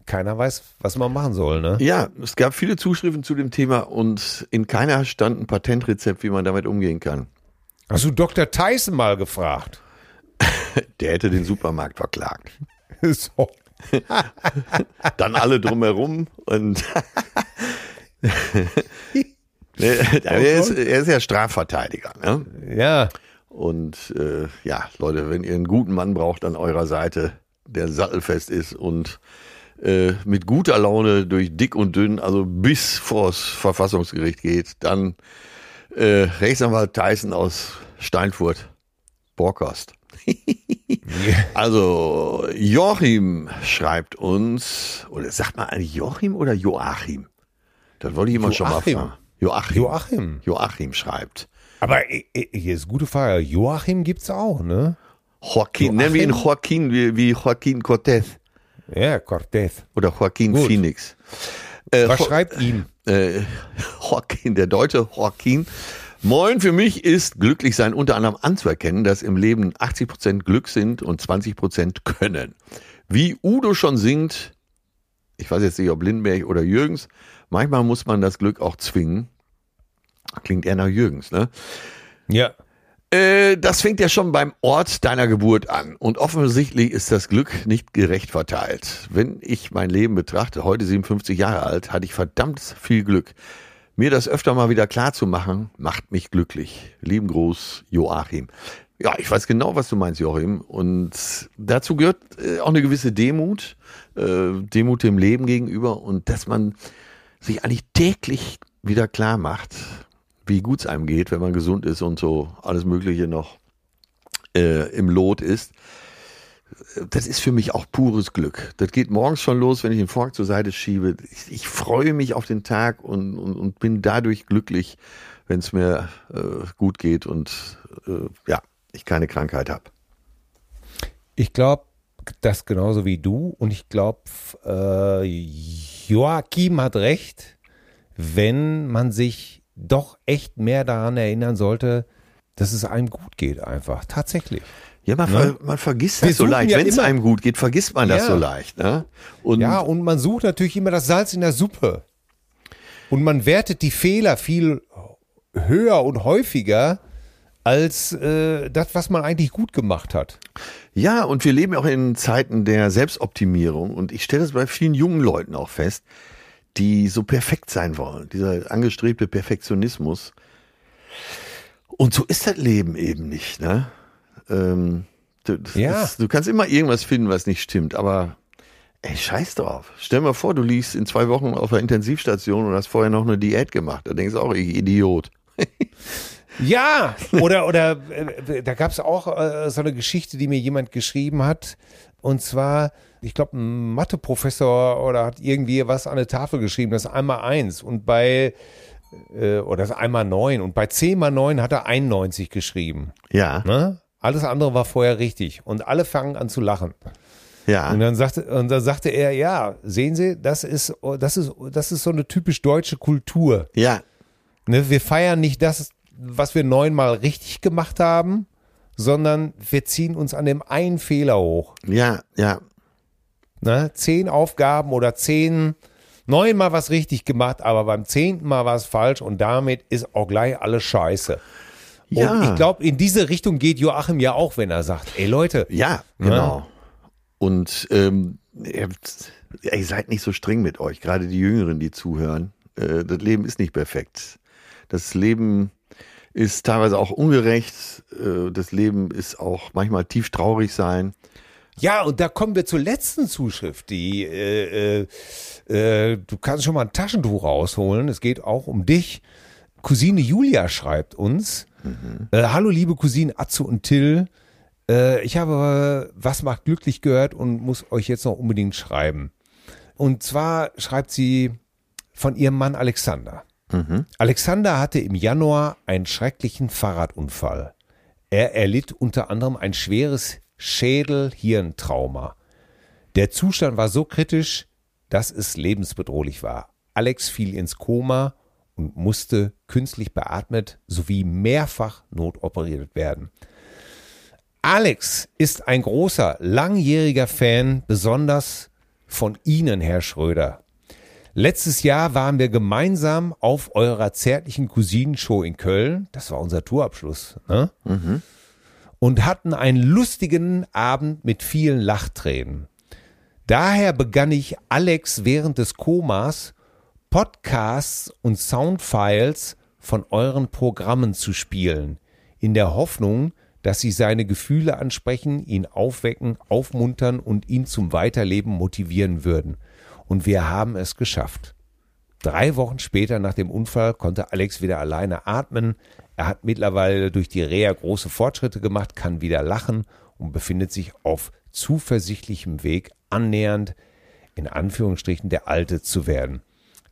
keiner weiß, was man machen soll, ne? Ja, es gab viele Zuschriften zu dem Thema und in keiner stand ein Patentrezept, wie man damit umgehen kann. Hast du Dr. Tyson mal gefragt? Der hätte den Supermarkt verklagt. so. Dann alle drumherum und er, ist, er ist ja Strafverteidiger. Ne? Ja, Und äh, ja, Leute, wenn ihr einen guten Mann braucht an eurer Seite, der sattelfest ist und äh, mit guter Laune durch dick und dünn, also bis vors Verfassungsgericht geht, dann äh, Rechtsanwalt Tyson aus Steinfurt, Borkost. Also Joachim schreibt uns, oder sagt man eigentlich Joachim oder Joachim? Das wollte ich immer schon mal Joachim. fragen. Joachim. Joachim. Joachim schreibt. Aber äh, äh, hier ist gute Frage. Joachim gibt's auch, ne? Joaquin, nennen wir ihn Joaquin wie, wie Joaquin Cortez Ja, Cortez. oder Joaquin Gut. Phoenix. Äh, Was Jo- schreibt ihm? äh, Joaquin, der deutsche Joaquin. Moin, für mich ist glücklich sein unter anderem anzuerkennen, dass im Leben 80% Glück sind und 20% Können. Wie Udo schon singt, ich weiß jetzt nicht, ob Lindbergh oder Jürgens, manchmal muss man das Glück auch zwingen. Klingt eher nach Jürgens, ne? Ja. Äh, das fängt ja schon beim Ort deiner Geburt an. Und offensichtlich ist das Glück nicht gerecht verteilt. Wenn ich mein Leben betrachte, heute 57 Jahre alt, hatte ich verdammt viel Glück. Mir das öfter mal wieder klar zu machen, macht mich glücklich. Lieben Gruß, Joachim. Ja, ich weiß genau, was du meinst, Joachim. Und dazu gehört äh, auch eine gewisse Demut, äh, Demut dem Leben gegenüber und dass man sich eigentlich täglich wieder klar macht, wie gut es einem geht, wenn man gesund ist und so alles Mögliche noch äh, im Lot ist. Das ist für mich auch pures Glück. Das geht morgens schon los, wenn ich den Vorhang zur Seite schiebe. Ich, ich freue mich auf den Tag und, und, und bin dadurch glücklich, wenn es mir äh, gut geht und äh, ja, ich keine Krankheit habe. Ich glaube, das genauso wie du. Und ich glaube, äh, Joachim hat recht, wenn man sich doch echt mehr daran erinnern sollte, dass es einem gut geht einfach. Tatsächlich. Ja, man, Ne? ver, man vergisst das so leicht. ja Wenn es einem gut geht, vergisst man das Ja. so leicht. Ne? Und Ja, und man sucht natürlich immer das Salz in der Suppe. Und man wertet die Fehler viel höher und häufiger als äh, das, was man eigentlich gut gemacht hat. Ja, und wir leben auch in Zeiten der Selbstoptimierung und ich stelle das bei vielen jungen Leuten auch fest, die so perfekt sein wollen, dieser angestrebte Perfektionismus. Und so ist das Leben eben nicht, ne? Ähm, du, Ja. ist, du kannst immer irgendwas finden, was nicht stimmt, aber ey, scheiß drauf. Stell mal vor, du liegst in zwei Wochen auf der Intensivstation und hast vorher noch eine Diät gemacht. Da denkst du auch, ich Idiot. Ja, oder, oder äh, da gab es auch äh, so eine Geschichte, die mir jemand geschrieben hat. Und zwar, ich glaube, ein Matheprofessor oder hat irgendwie was an der Tafel geschrieben, das ist einmal eins. Und bei, äh, oder das ist einmal neun. Und bei zehn mal neun hat er 91 geschrieben. Ja. Ne? Alles andere war vorher richtig. Und alle fangen an zu lachen. Ja. Und dann sagte, und dann sagte er, ja, sehen Sie, das ist, das ist, das ist so eine typisch deutsche Kultur. Ja. Ne, wir feiern nicht das, was wir neunmal richtig gemacht haben, sondern wir ziehen uns an dem einen Fehler hoch. Ja, ja. Ne? Zehn Aufgaben oder zehn, neunmal was richtig gemacht, aber beim zehnten Mal war es falsch und damit ist auch gleich alles scheiße. Ja. Und ich glaube, in diese Richtung geht Joachim ja auch, wenn er sagt, ey Leute, Ja, genau. Und ähm, ihr, ihr seid nicht so streng mit euch, gerade die Jüngeren, die zuhören. Äh, das Leben ist nicht perfekt. Das Leben ist teilweise auch ungerecht. Äh, das Leben ist auch manchmal tief traurig sein. Ja, und da kommen wir zur letzten Zuschrift, die äh, äh, äh, du kannst schon mal ein Taschentuch rausholen. Es geht auch um dich. Cousine Julia schreibt uns: äh, Hallo, liebe Cousinen Atze und Till. Äh, ich habe Was macht glücklich gehört und muss euch jetzt noch unbedingt schreiben. Und zwar schreibt sie von ihrem Mann Alexander. Alexander hatte im Januar einen schrecklichen Fahrradunfall. Er erlitt unter anderem ein schweres Schädel-Hirntrauma. Der Zustand war so kritisch, dass es lebensbedrohlich war. Alex fiel ins Koma und musste künstlich beatmet sowie mehrfach notoperiert werden. Alex ist ein großer, langjähriger Fan, besonders von Ihnen, Herr Schröder. Letztes Jahr waren wir gemeinsam auf eurer zärtlichen Cousinenshow in Köln. Das war unser Tourabschluss. Ne? Und hatten einen lustigen Abend mit vielen Lachtränen. Daher begann ich Alex während des Komas Podcasts und Soundfiles von euren Programmen zu spielen, in der Hoffnung, dass sie seine Gefühle ansprechen, ihn aufwecken, aufmuntern und ihn zum Weiterleben motivieren würden. Und wir haben es geschafft. Drei Wochen später nach dem Unfall konnte Alex wieder alleine atmen. Er hat mittlerweile durch die Reha große Fortschritte gemacht, kann wieder lachen und befindet sich auf zuversichtlichem Weg, annähernd in Anführungsstrichen der Alte zu werden.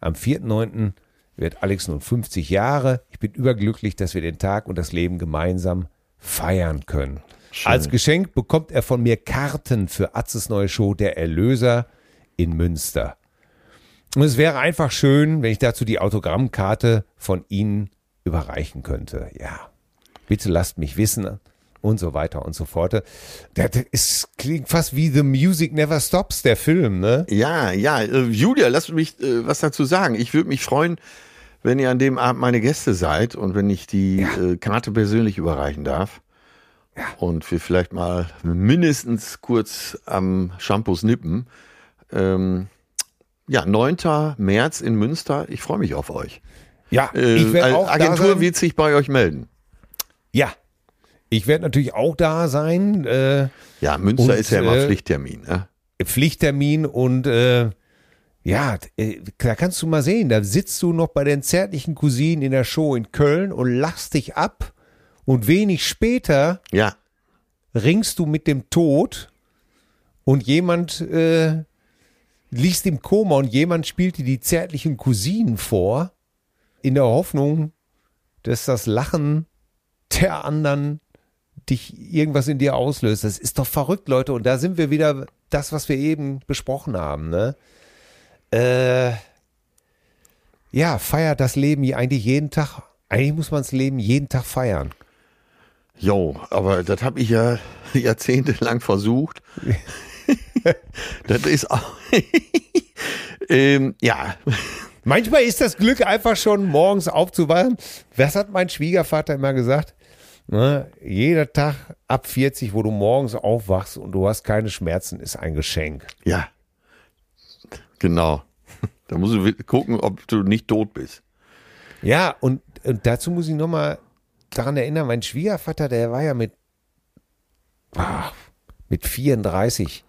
Am 4.9. wird Alex nun 50 Jahre. Ich bin überglücklich, dass wir den Tag und das Leben gemeinsam feiern können. Als Geschenk bekommt er von mir Karten für Atzes neue Show Der Erlöser in Münster. Und es wäre einfach schön, wenn ich dazu die Autogrammkarte von Ihnen überreichen könnte. Ja, bitte lasst mich wissen und so weiter und so fort. Das ist, klingt fast wie The Music Never Stops, der Film, ne? Ja, ja. Äh, Julia, lass mich äh, was dazu sagen. Ich würde mich freuen, wenn ihr an dem Abend meine Gäste seid und wenn ich die äh, Karte persönlich überreichen darf. Und wir vielleicht mal mindestens kurz am Shampoos nippen. Ähm, ja, 9. März in Münster. Ich freue mich auf euch. Ja, Äh, ich werde auch Agentur wird sich bei euch melden. Ja, ich werde natürlich auch da sein. Äh, Ja, Münster Und, ist ja immer äh, Pflichttermin. Ne? Pflichttermin und äh, ja, äh, da kannst du mal sehen, da sitzt du noch bei den zärtlichen Cousinen in der Show in Köln und lachst dich ab und wenig später Ja, ringst du mit dem Tod und jemand äh, liegt im Koma und jemand spielt dir die zärtlichen Cousinen vor, in der Hoffnung, dass das Lachen der anderen dich irgendwas in dir auslöst. Das ist doch verrückt, Leute. Und da sind wir wieder das, was wir eben besprochen haben. Ne? Äh, ja, feiert das Leben eigentlich jeden Tag. Eigentlich muss man das Leben jeden Tag feiern. jo, aber das habe ich ja jahrzehntelang versucht. das ist auch. ähm, ja, Manchmal ist das Glück einfach schon morgens aufzuwachen. Was hat mein Schwiegervater immer gesagt? Ne, jeder Tag ab 40, wo du morgens aufwachst und du hast keine Schmerzen, ist ein Geschenk. ja, genau. Da musst du gucken, ob du nicht tot bist. Ja, und, und dazu muss ich nochmal daran erinnern, mein Schwiegervater, der war ja mit, ah, mit 34,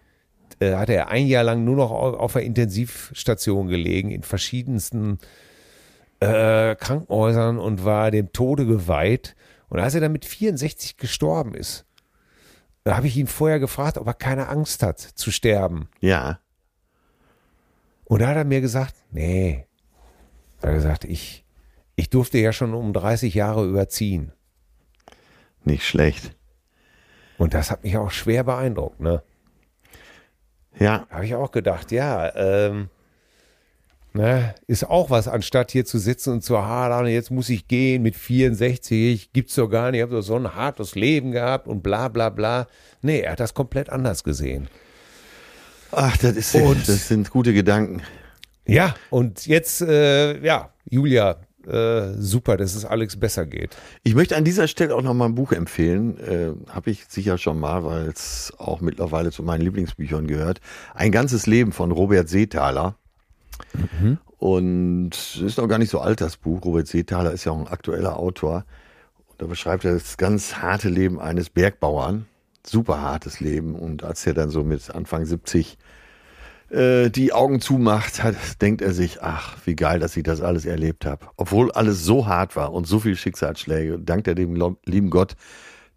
äh, hatte er ein Jahr lang nur noch auf, auf der Intensivstation gelegen, in verschiedensten äh, Krankenhäusern und war dem Tode geweiht. Und als er dann mit 64 gestorben ist, da habe ich ihn vorher gefragt, ob er keine Angst hat zu sterben. Ja. Und da hat er mir gesagt, nee. Er hat gesagt, ich, ich durfte ja schon um 30 Jahre überziehen. Nicht schlecht. Und das hat mich auch schwer beeindruckt, ne? Ja. Habe ich auch gedacht, ja, ähm, ne, ist auch was, anstatt hier zu sitzen und zu hadern, jetzt muss ich gehen mit 64, gibt's doch gar nicht, ich habe doch so ein hartes Leben gehabt und bla bla bla. Nee, er hat das komplett anders gesehen. Ach, das, ist, Und- das sind gute Gedanken. Ja, und jetzt, äh, ja, Julia, äh, super, dass es Alex besser geht. Ich möchte an dieser Stelle auch noch mal ein Buch empfehlen. Äh, Habe ich sicher schon mal, weil es auch mittlerweile zu meinen Lieblingsbüchern gehört. Ein ganzes Leben von Robert Seethaler. Und es ist noch gar nicht so alt, das Buch. Robert Seethaler ist ja auch ein aktueller Autor. Und da beschreibt er das ganz harte Leben eines Bergbauern. Super hartes Leben. Und als er dann so mit Anfang 70 äh, die Augen zumacht, hat, denkt er sich, ach, wie geil, dass ich das alles erlebt habe. Obwohl alles so hart war und so viel Schicksalsschläge, dankt er dem lieben Gott,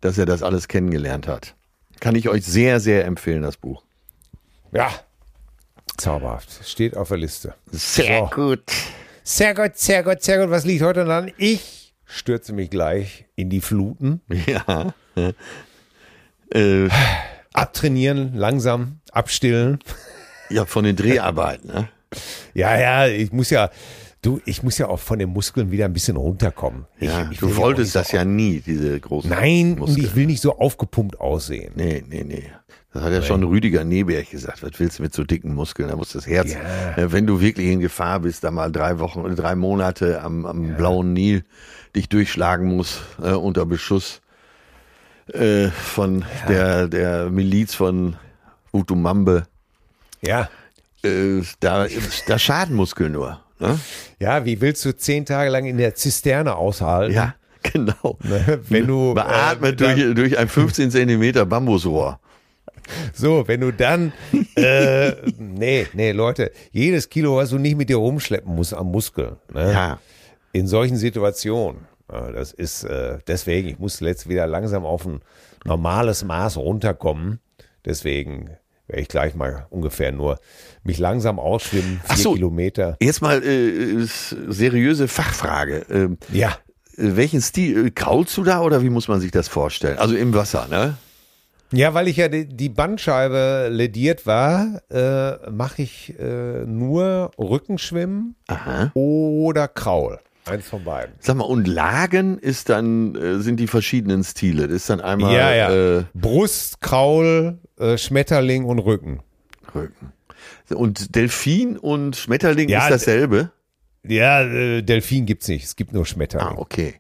dass er das alles kennengelernt hat. Kann ich euch sehr, sehr empfehlen, das Buch. Ja, zauberhaft. Steht auf der Liste. Sehr So. gut. Sehr gut, sehr gut, sehr gut. Was liegt heute an? Ich stürze mich gleich in die Fluten. Ja. Äh, Abtrainieren, langsam, abstillen. ja, von den Dreharbeiten. Ne? Ja, ja, ich muss ja, du, ich muss ja auch von den Muskeln wieder ein bisschen runterkommen. Ich, Ja, ich du wolltest nicht das so, ja nie, diese großen Nein, und Muskeln. ich will nicht so aufgepumpt aussehen. Nee, nee, nee. Das hat ja schon Rüdiger Neberg gesagt. Was willst du mit so dicken Muskeln? Da muss das Herz, Ja. äh, wenn du wirklich in Gefahr bist, da mal drei Wochen oder drei Monate am, am blauen Nil dich durchschlagen muss äh, unter Beschuss äh, von der, der Miliz von Utumambe. Ja. Äh, da, da schaden Muskeln nur. Ne? Ja, wie willst du zehn Tage lang in der Zisterne aushalten? Ja, genau. Ne, Wenn du Beatmet äh, durch, durch ein 15 Zentimeter Bambusrohr. So, wenn du dann, äh, nee, nee, Leute, jedes Kilo, was du nicht mit dir rumschleppen musst am Muskel, ne? Ja. in solchen Situationen, ja, das ist äh, deswegen, ich muss jetzt wieder langsam auf ein normales Maß runterkommen, deswegen werde ich gleich mal ungefähr nur mich langsam ausschwimmen, vier Ach so. Kilometer. Jetzt mal äh, seriöse Fachfrage. Ähm, Ja, Äh, Welchen Stil äh, kraulst du da oder wie muss man sich das vorstellen? Also im Wasser, ne? Ja, weil ich ja die, die Bandscheibe lediert war, äh, mache ich äh, nur Rückenschwimmen Aha. oder Kraul. Eins von beiden. Sag mal, und Lagen ist dann, äh, sind die verschiedenen Stile. Das ist dann einmal ja, ja. Äh, Brust, Kraul, äh, Schmetterling und Rücken. Rücken. Und Delfin und Schmetterling Ja, ist dasselbe? Ja, äh, Delfin gibt's nicht. Es gibt nur Schmetterling. Ah, okay.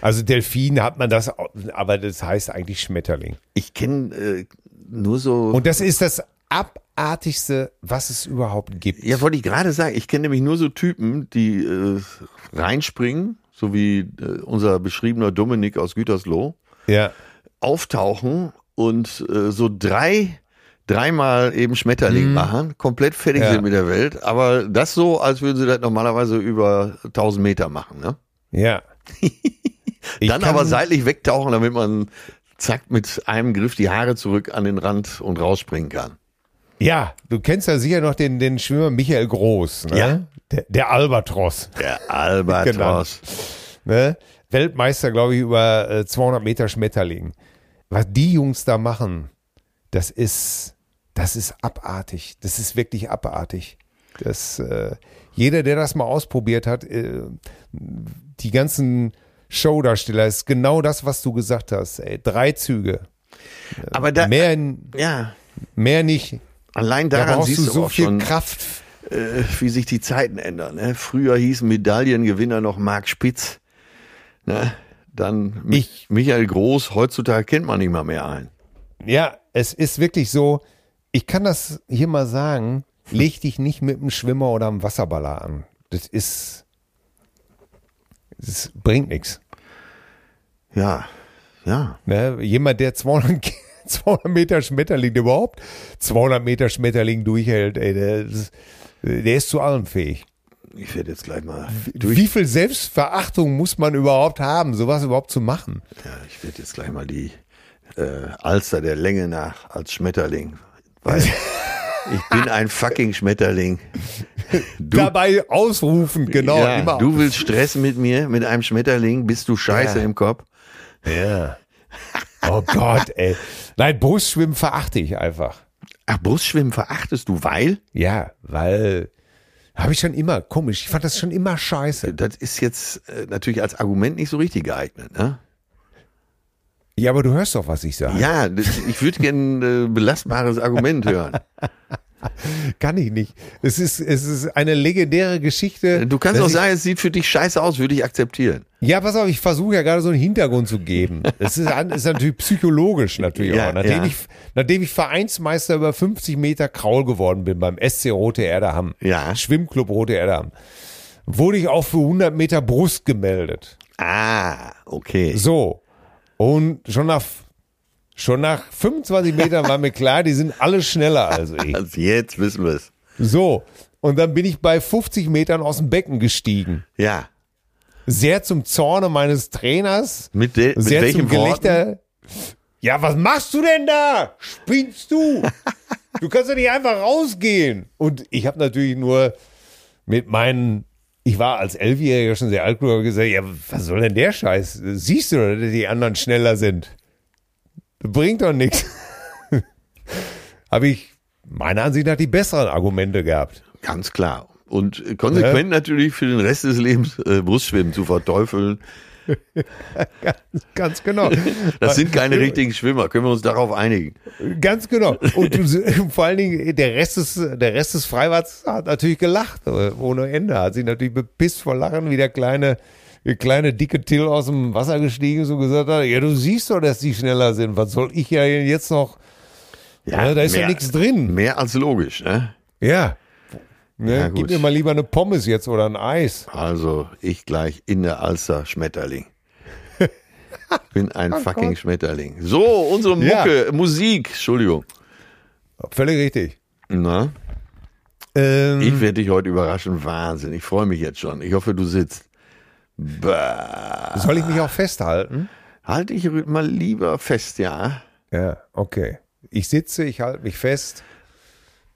Also Delfin hat man das, aber das heißt eigentlich Schmetterling. Ich kenne äh, nur so. Und das ist das abartigste, was es überhaupt gibt. ja, wollte ich gerade sagen, ich kenne nämlich nur so Typen, die äh, reinspringen, so wie äh, unser beschriebener Dominik aus Gütersloh. ja. auftauchen und äh, so drei dreimal eben Schmetterling machen, komplett fertig Mhm. Ja. sind mit der Welt, aber das so, als würden sie das normalerweise über 1000 Meter machen, ne? Ja. Ich Dann aber seitlich wegtauchen, damit man zack mit einem Griff die Haare zurück an den Rand und rausspringen kann. Ja, du kennst ja sicher noch den, den Schwimmer Michael Groß, ne? Ja. Der, der Albatros, Der Albatros. ne? Weltmeister, glaube ich, über äh, 200 Meter Schmetterling. Was die Jungs da machen, das ist, das ist abartig. Das ist wirklich abartig. Das, äh, jeder, der das mal ausprobiert hat, äh, die ganzen Showdarsteller, ist genau das, was du gesagt hast. Ey. Drei Züge. Aber da, Mehr, ja, mehr nicht. allein Da daran brauchst du siehst du so auch viel schon, Kraft. äh, wie sich die Zeiten ändern. Ne? Früher hieß Medaillengewinner noch Marc Spitz. Ne? Dann Ich- Michael Groß, heutzutage kennt man nicht mal mehr einen. Ja, es ist wirklich so, ich kann das hier mal sagen, leg dich nicht mit einem Schwimmer oder einem Wasserballer an. Das ist, das bringt nichts. Ja, ja. Ne? Jemand, der 200, Ki- 200 Meter Schmetterling, überhaupt 200 Meter Schmetterling durchhält, ey, der, ist- der ist zu allem fähig. Ich werde jetzt gleich mal Wie viel Selbstverachtung muss man überhaupt haben, sowas überhaupt zu machen? Ja, ich werde jetzt gleich mal die äh, Alster der Länge nach als Schmetterling. Weil ich bin ein fucking Schmetterling. Du, Dabei ausrufen, genau. ja, immer. du willst Stress mit mir, mit einem Schmetterling, bist du scheiße Ja. im Kopf? Ja. Oh Gott, ey. Nein, Brustschwimmen verachte ich einfach. Ach, Brustschwimmen verachtest du, weil? Ja, weil habe ich schon immer komisch. Ich fand das schon immer scheiße. Das ist jetzt äh, natürlich als Argument nicht so richtig geeignet, ne? Ja, aber du hörst doch, was ich sage. Ja, ich würde gerne ein äh, belastbares Argument hören. Kann ich nicht. Es ist, es ist eine legendäre Geschichte. Du kannst auch sagen, es sieht für dich scheiße aus, würde ich akzeptieren. Ja, pass auf, ich versuche ja gerade so einen Hintergrund zu geben. Es ist, ist natürlich psychologisch natürlich Ja, auch. Nachdem, ja. ich, nachdem ich Vereinsmeister über 50 Meter Kraul geworden bin beim SC Rote Erde Hamm, Ja. Schwimmclub Rote Erde Hamm, wurde ich auch für 100 Meter Brust gemeldet. Ah, okay. So. Und schon nach, schon nach 25 Metern war mir klar, die sind alle schneller als ich. Also jetzt wissen wir es. So. Und dann bin ich bei 50 Metern aus dem Becken gestiegen. Ja. Sehr zum Zorne meines Trainers. Mit, de, mit Sehr welchem zum Worten? Gelächter. Ja, was machst du denn da? Spinnst du? Du kannst doch nicht einfach rausgehen. Und ich habe natürlich nur mit meinen, ich war als Elfjähriger schon sehr alt geworden, gesagt, ja, was soll denn der Scheiß? Siehst du, dass die anderen schneller sind? Das bringt doch nichts. Habe ich meiner Ansicht nach die besseren Argumente gehabt. Ganz klar. Und konsequent natürlich für den Rest des Lebens äh, Brustschwimmen zu verteufeln. Ganz genau. Das sind keine richtigen Schwimmer. Können wir uns darauf einigen? Ganz genau. Und du, vor allen Dingen, der Rest des, der Rest des Freiwarts hat natürlich gelacht, äh, ohne Ende. Hat sich natürlich bepisst vor Lachen, wie der kleine, der kleine dicke Till aus dem Wasser gestiegen ist und gesagt hat, ja, du siehst doch, dass die schneller sind. Was soll ich ja jetzt noch? Ja, da ist ja mehr- nichts drin. Mehr als logisch, ne? Ja. Ne, Ja, gib mir mal lieber eine Pommes jetzt oder ein Eis. Also, ich gleich in der Alster Schmetterling. Bin ein fucking Schmetterling. So, unsere Oh Ja. Mucke, Musik, Entschuldigung. Völlig richtig. Na, Ähm, ich werde dich heute überraschen. Wahnsinn. Ich freue mich jetzt schon. Ich hoffe, du sitzt. Bah. soll ich mich auch festhalten? Halte ich mal lieber fest, ja. Ja, okay. Ich sitze, ich halte mich fest.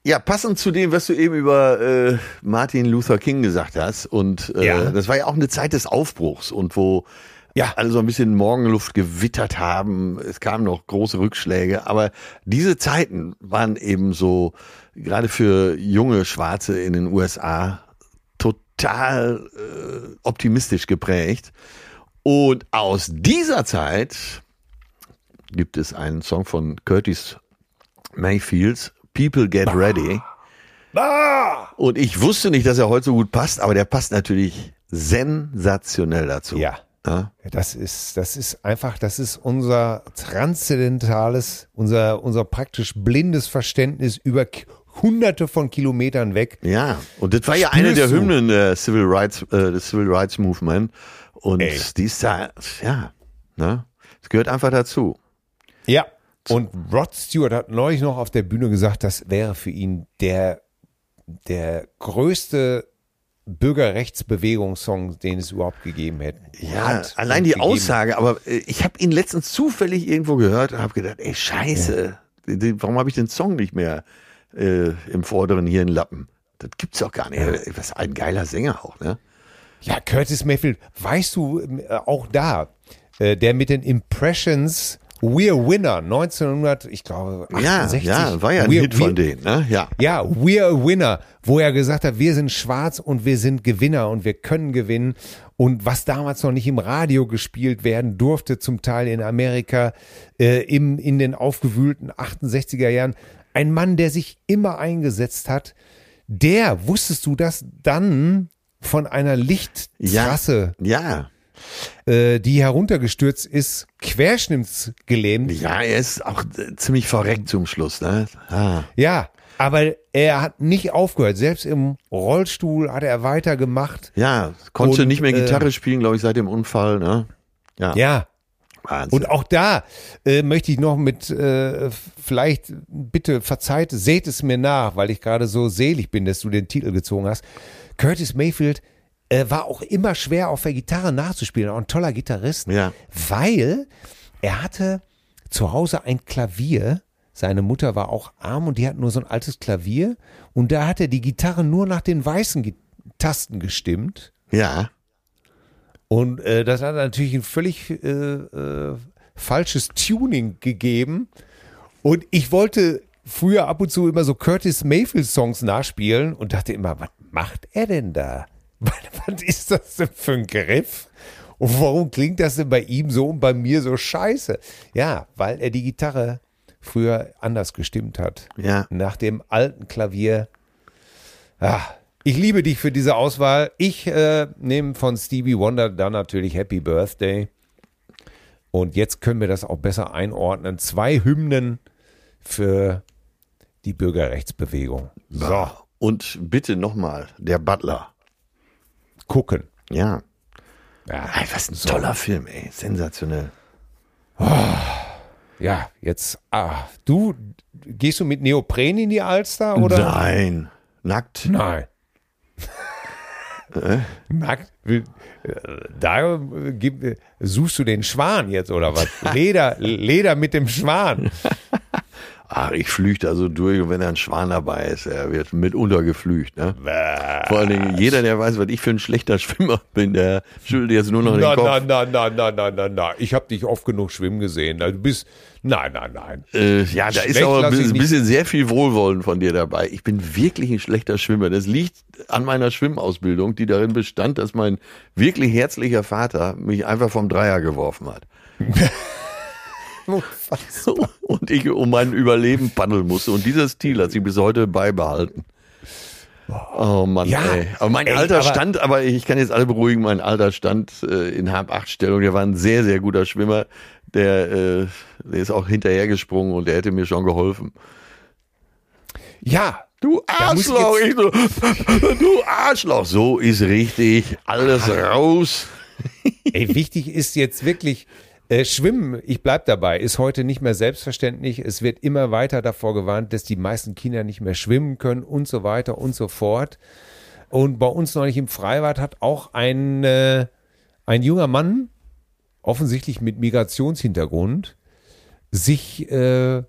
Ja, passend zu dem, was du eben über äh, Martin Luther King gesagt hast. Und äh, Ja. das war ja auch eine Zeit des Aufbruchs und wo Ja. alle so ein bisschen Morgenluft gewittert haben. Es kamen noch große Rückschläge, aber diese Zeiten waren eben so, gerade für junge Schwarze in den USA, total äh, optimistisch geprägt. Und aus dieser Zeit gibt es einen Song von Curtis Mayfields, People Get Ready. Und ich wusste nicht, dass er heute so gut passt, aber der passt natürlich sensationell dazu. Ja. Ja? Das ist, das ist einfach, das ist unser transzendentales, unser, unser praktisch blindes Verständnis über hunderte von Kilometern weg. Ja, und das war ja Spürst eine der du? Hymnen der Civil Rights, äh, des Civil Rights Movement. Und Ey. die ist da, ja, ne? Es gehört einfach dazu. Ja. Und Rod Stewart hat neulich noch auf der Bühne gesagt, das wäre für ihn der, der größte Bürgerrechtsbewegungssong, den es überhaupt gegeben hätte. Ja, Hat allein die gegeben. Aussage, aber äh, ich habe ihn letztens zufällig irgendwo gehört und habe gedacht, ey, scheiße, die- warum habe ich den Song nicht mehr äh, im vorderen hier in Lappen? Das gibt's doch gar nicht. Was ein geiler Sänger auch, ne? Ja, Curtis Mayfield, weißt du, äh, auch da, äh, der mit den Impressions We're Winner 1900, ich glaube, Ja, 68. ja, war ja ein We're- Hit von denen, ne? Ja. Ja, We're Winner, wo er gesagt hat, wir sind schwarz und wir sind Gewinner und wir können gewinnen. Und was damals noch nicht im Radio gespielt werden durfte, zum Teil in Amerika, äh, im, in den aufgewühlten 68er Jahren, ein Mann, der sich immer eingesetzt hat, der, wusstest du das, dann von einer Lichttrasse, Ja. äh, die heruntergestürzt ist, querschnittsgelähmt, Ja, er ist auch äh, ziemlich verreckt zum Schluss, ne? Ah. Ja, aber er hat nicht aufgehört. Selbst im Rollstuhl hat er weitergemacht. Ja, konnte Und, nicht mehr äh, Gitarre spielen, glaube ich, seit dem Unfall, ne? Ja. Ja. Wahnsinn. Und auch da äh, möchte ich noch mit, äh, vielleicht, bitte verzeiht, seht es mir nach, weil ich gerade so selig bin, dass du den Titel gezogen hast. Curtis Mayfield äh, war auch immer schwer auf der Gitarre nachzuspielen, auch ein toller Gitarrist, Ja. weil er hatte zu Hause ein Klavier. Seine Mutter war auch arm und die hat nur so ein altes Klavier und da hat er die Gitarre nur nach den weißen Tasten gestimmt. ja. Und äh, das hat natürlich ein völlig äh, äh, falsches Tuning gegeben. Und ich wollte früher ab und zu immer so Curtis Mayfield Songs nachspielen und dachte immer, was macht er denn da? Was, was ist das denn für ein Griff? Und warum klingt das denn bei ihm so und bei mir so scheiße? Ja, weil er die Gitarre früher anders gestimmt hat. Ja. Nach dem alten Klavier. Ah, ich liebe dich für diese Auswahl. Ich äh, nehme von Stevie Wonder dann natürlich Happy Birthday. Und jetzt können wir das auch besser einordnen. Zwei Hymnen für die Bürgerrechtsbewegung. So, Und bitte nochmal, der Butler. gucken. Ja. Ja, Ey, was ein toller Film, ey. Sensationell. ja jetzt, ah, du, gehst du mit Neopren in die Alster oder? Nein. Nackt. Nein. Äh, Da gib- äh, suchst du den Schwan jetzt oder was? Leder, Leder mit dem Schwan. Ach, ich flüchte also durch und wenn da ein Schwan dabei ist, er wird mitunter geflücht, ne? Vor allen Dingen, jeder, der weiß, was ich für ein schlechter Schwimmer bin, der schüttelt jetzt nur noch den Na, Kopf. na, na, na, na, na, na, na. Ich habe dich oft genug schwimmen gesehen. Also Du bist, nein, nein, nein. Äh, ja, da ist Schlecht aber lass ich ein nicht- bisschen sehr viel Wohlwollen von dir dabei. Ich bin wirklich ein schlechter Schwimmer. Das liegt an meiner Schwimmausbildung, die darin bestand, dass mein wirklich herzlicher Vater mich einfach vom Dreier geworfen hat. Und ich um mein Überleben paddeln musste. Und dieser Stil hat sich bis heute beibehalten. Oh Mann, Ja, ey. Aber mein ey, alter aber- Stand, aber ich kann jetzt alle beruhigen, mein alter Stand äh, in Hab-8-Stellung, der war ein sehr, sehr guter Schwimmer. Der, äh, der ist auch hinterhergesprungen und der hätte mir schon geholfen. Ja, Du Arschloch! Ich so, du Arschloch! So ist richtig. Alles raus. Ey, wichtig ist jetzt wirklich, äh, Schwimmen, ich bleib dabei, ist heute nicht mehr selbstverständlich. Es wird immer weiter davor gewarnt, dass die meisten Kinder nicht mehr schwimmen können und so weiter und so fort. Und bei uns neulich im Freibad hat auch ein, äh, ein junger Mann, offensichtlich mit Migrationshintergrund, sich äh,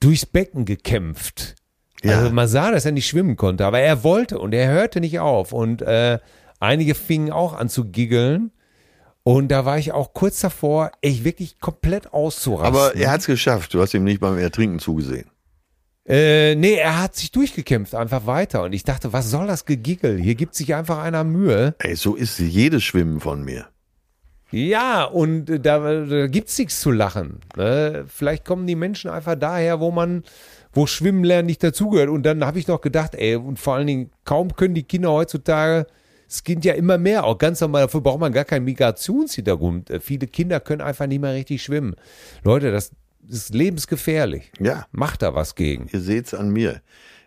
durchs Becken gekämpft. Ja. Also man sah, dass er nicht schwimmen konnte, aber er wollte und er hörte nicht auf. Und äh, einige fingen auch an zu giggeln. Und da war ich auch kurz davor, echt wirklich komplett auszurasten. Aber er hat's geschafft. Du hast ihm nicht beim Ertrinken zugesehen. Äh, nee, er hat sich durchgekämpft, einfach weiter. Und ich dachte, was soll das Gegiggel? Hier gibt sich einfach einer Mühe. Ey, so ist jedes Schwimmen von mir. Ja, und äh, da, da gibt's nichts zu lachen. Ne? Vielleicht kommen die Menschen einfach daher, wo man, wo Schwimmen lernen nicht dazugehört. Und dann habe ich noch gedacht, ey, und vor allen Dingen, kaum können die Kinder heutzutage, es geht ja immer mehr, auch ganz normal, dafür braucht man gar keinen Migrationshintergrund. Äh, Viele Kinder können einfach nicht mehr richtig schwimmen. Leute, das ist lebensgefährlich. Ja, Macht da was gegen. ihr seht's an mir.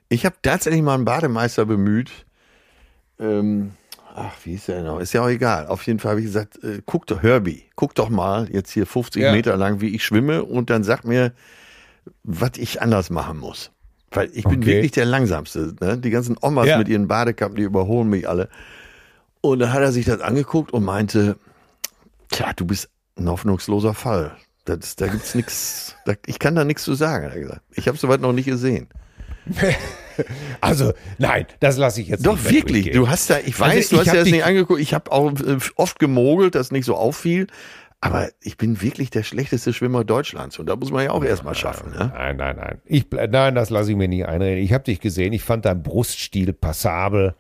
Ich habe tatsächlich mal einen Bademeister bemüht. Ähm, ach, wie ist der noch? Ist ja auch egal. Auf jeden Fall habe ich gesagt, äh, guck doch, Herbie, guck doch mal jetzt hier 50 Ja. Meter lang, wie ich schwimme und dann sag mir, was ich anders machen muss. Weil ich bin Okay. wirklich der Langsamste. Ne? Die ganzen Omas Ja. mit ihren Badekappen, die überholen mich alle. Und dann hat er sich das angeguckt und meinte, tja, du bist ein hoffnungsloser Fall. Das, da gibt's nichts, ich kann da nichts zu sagen, hat er gesagt. Ich habe soweit noch nicht gesehen. Also, nein, das lasse ich jetzt Doch, nicht wirklich. Du hast da, ich weiß, Also, du ich hast dir das nicht angeguckt. Ich habe auch äh, oft gemogelt, dass nicht so auffiel. Aber ich bin wirklich der schlechteste Schwimmer Deutschlands. Und da muss man ja auch erstmal schaffen. Ne? Nein, nein, nein. Ich, nein, das lasse ich mir nicht einreden. Ich habe dich gesehen. Ich fand dein Bruststil passabel.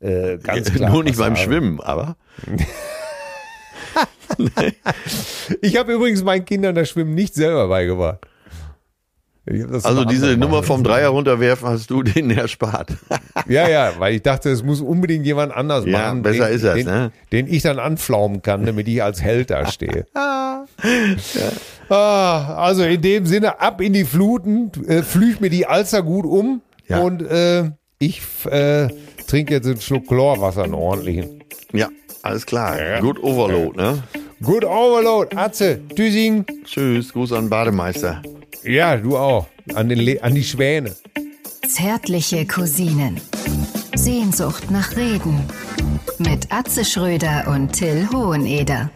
Äh, ganz klar. Nur nicht beim. Schwimmen, aber. Ich habe übrigens meinen Kindern das Schwimmen nicht selber beigebracht. Also diese Nummer vom. Dreier runterwerfen hast du denen erspart. Ja, ja, weil ich dachte, es muss unbedingt jemand anders Ja, machen. besser den, ist das, den, ne? Den ich dann anflaumen kann, damit ich als Held da stehe. ah, also in dem Sinne, ab in die Fluten, äh, flücht mir die Alster gut um Ja. und äh, ich äh, trinke jetzt einen Schluck Chlorwasser, einen ordentlichen. Ja, alles klar. Good Overload, ne? Good Overload. Atze, Tüsing. Tschüss, Gruß an Bademeister. Ja, du auch. An, den Le an die Schwäne. Zärtliche Cousinen. Sehnsucht nach Reden. Mit Atze Schröder und Till Hoheneder.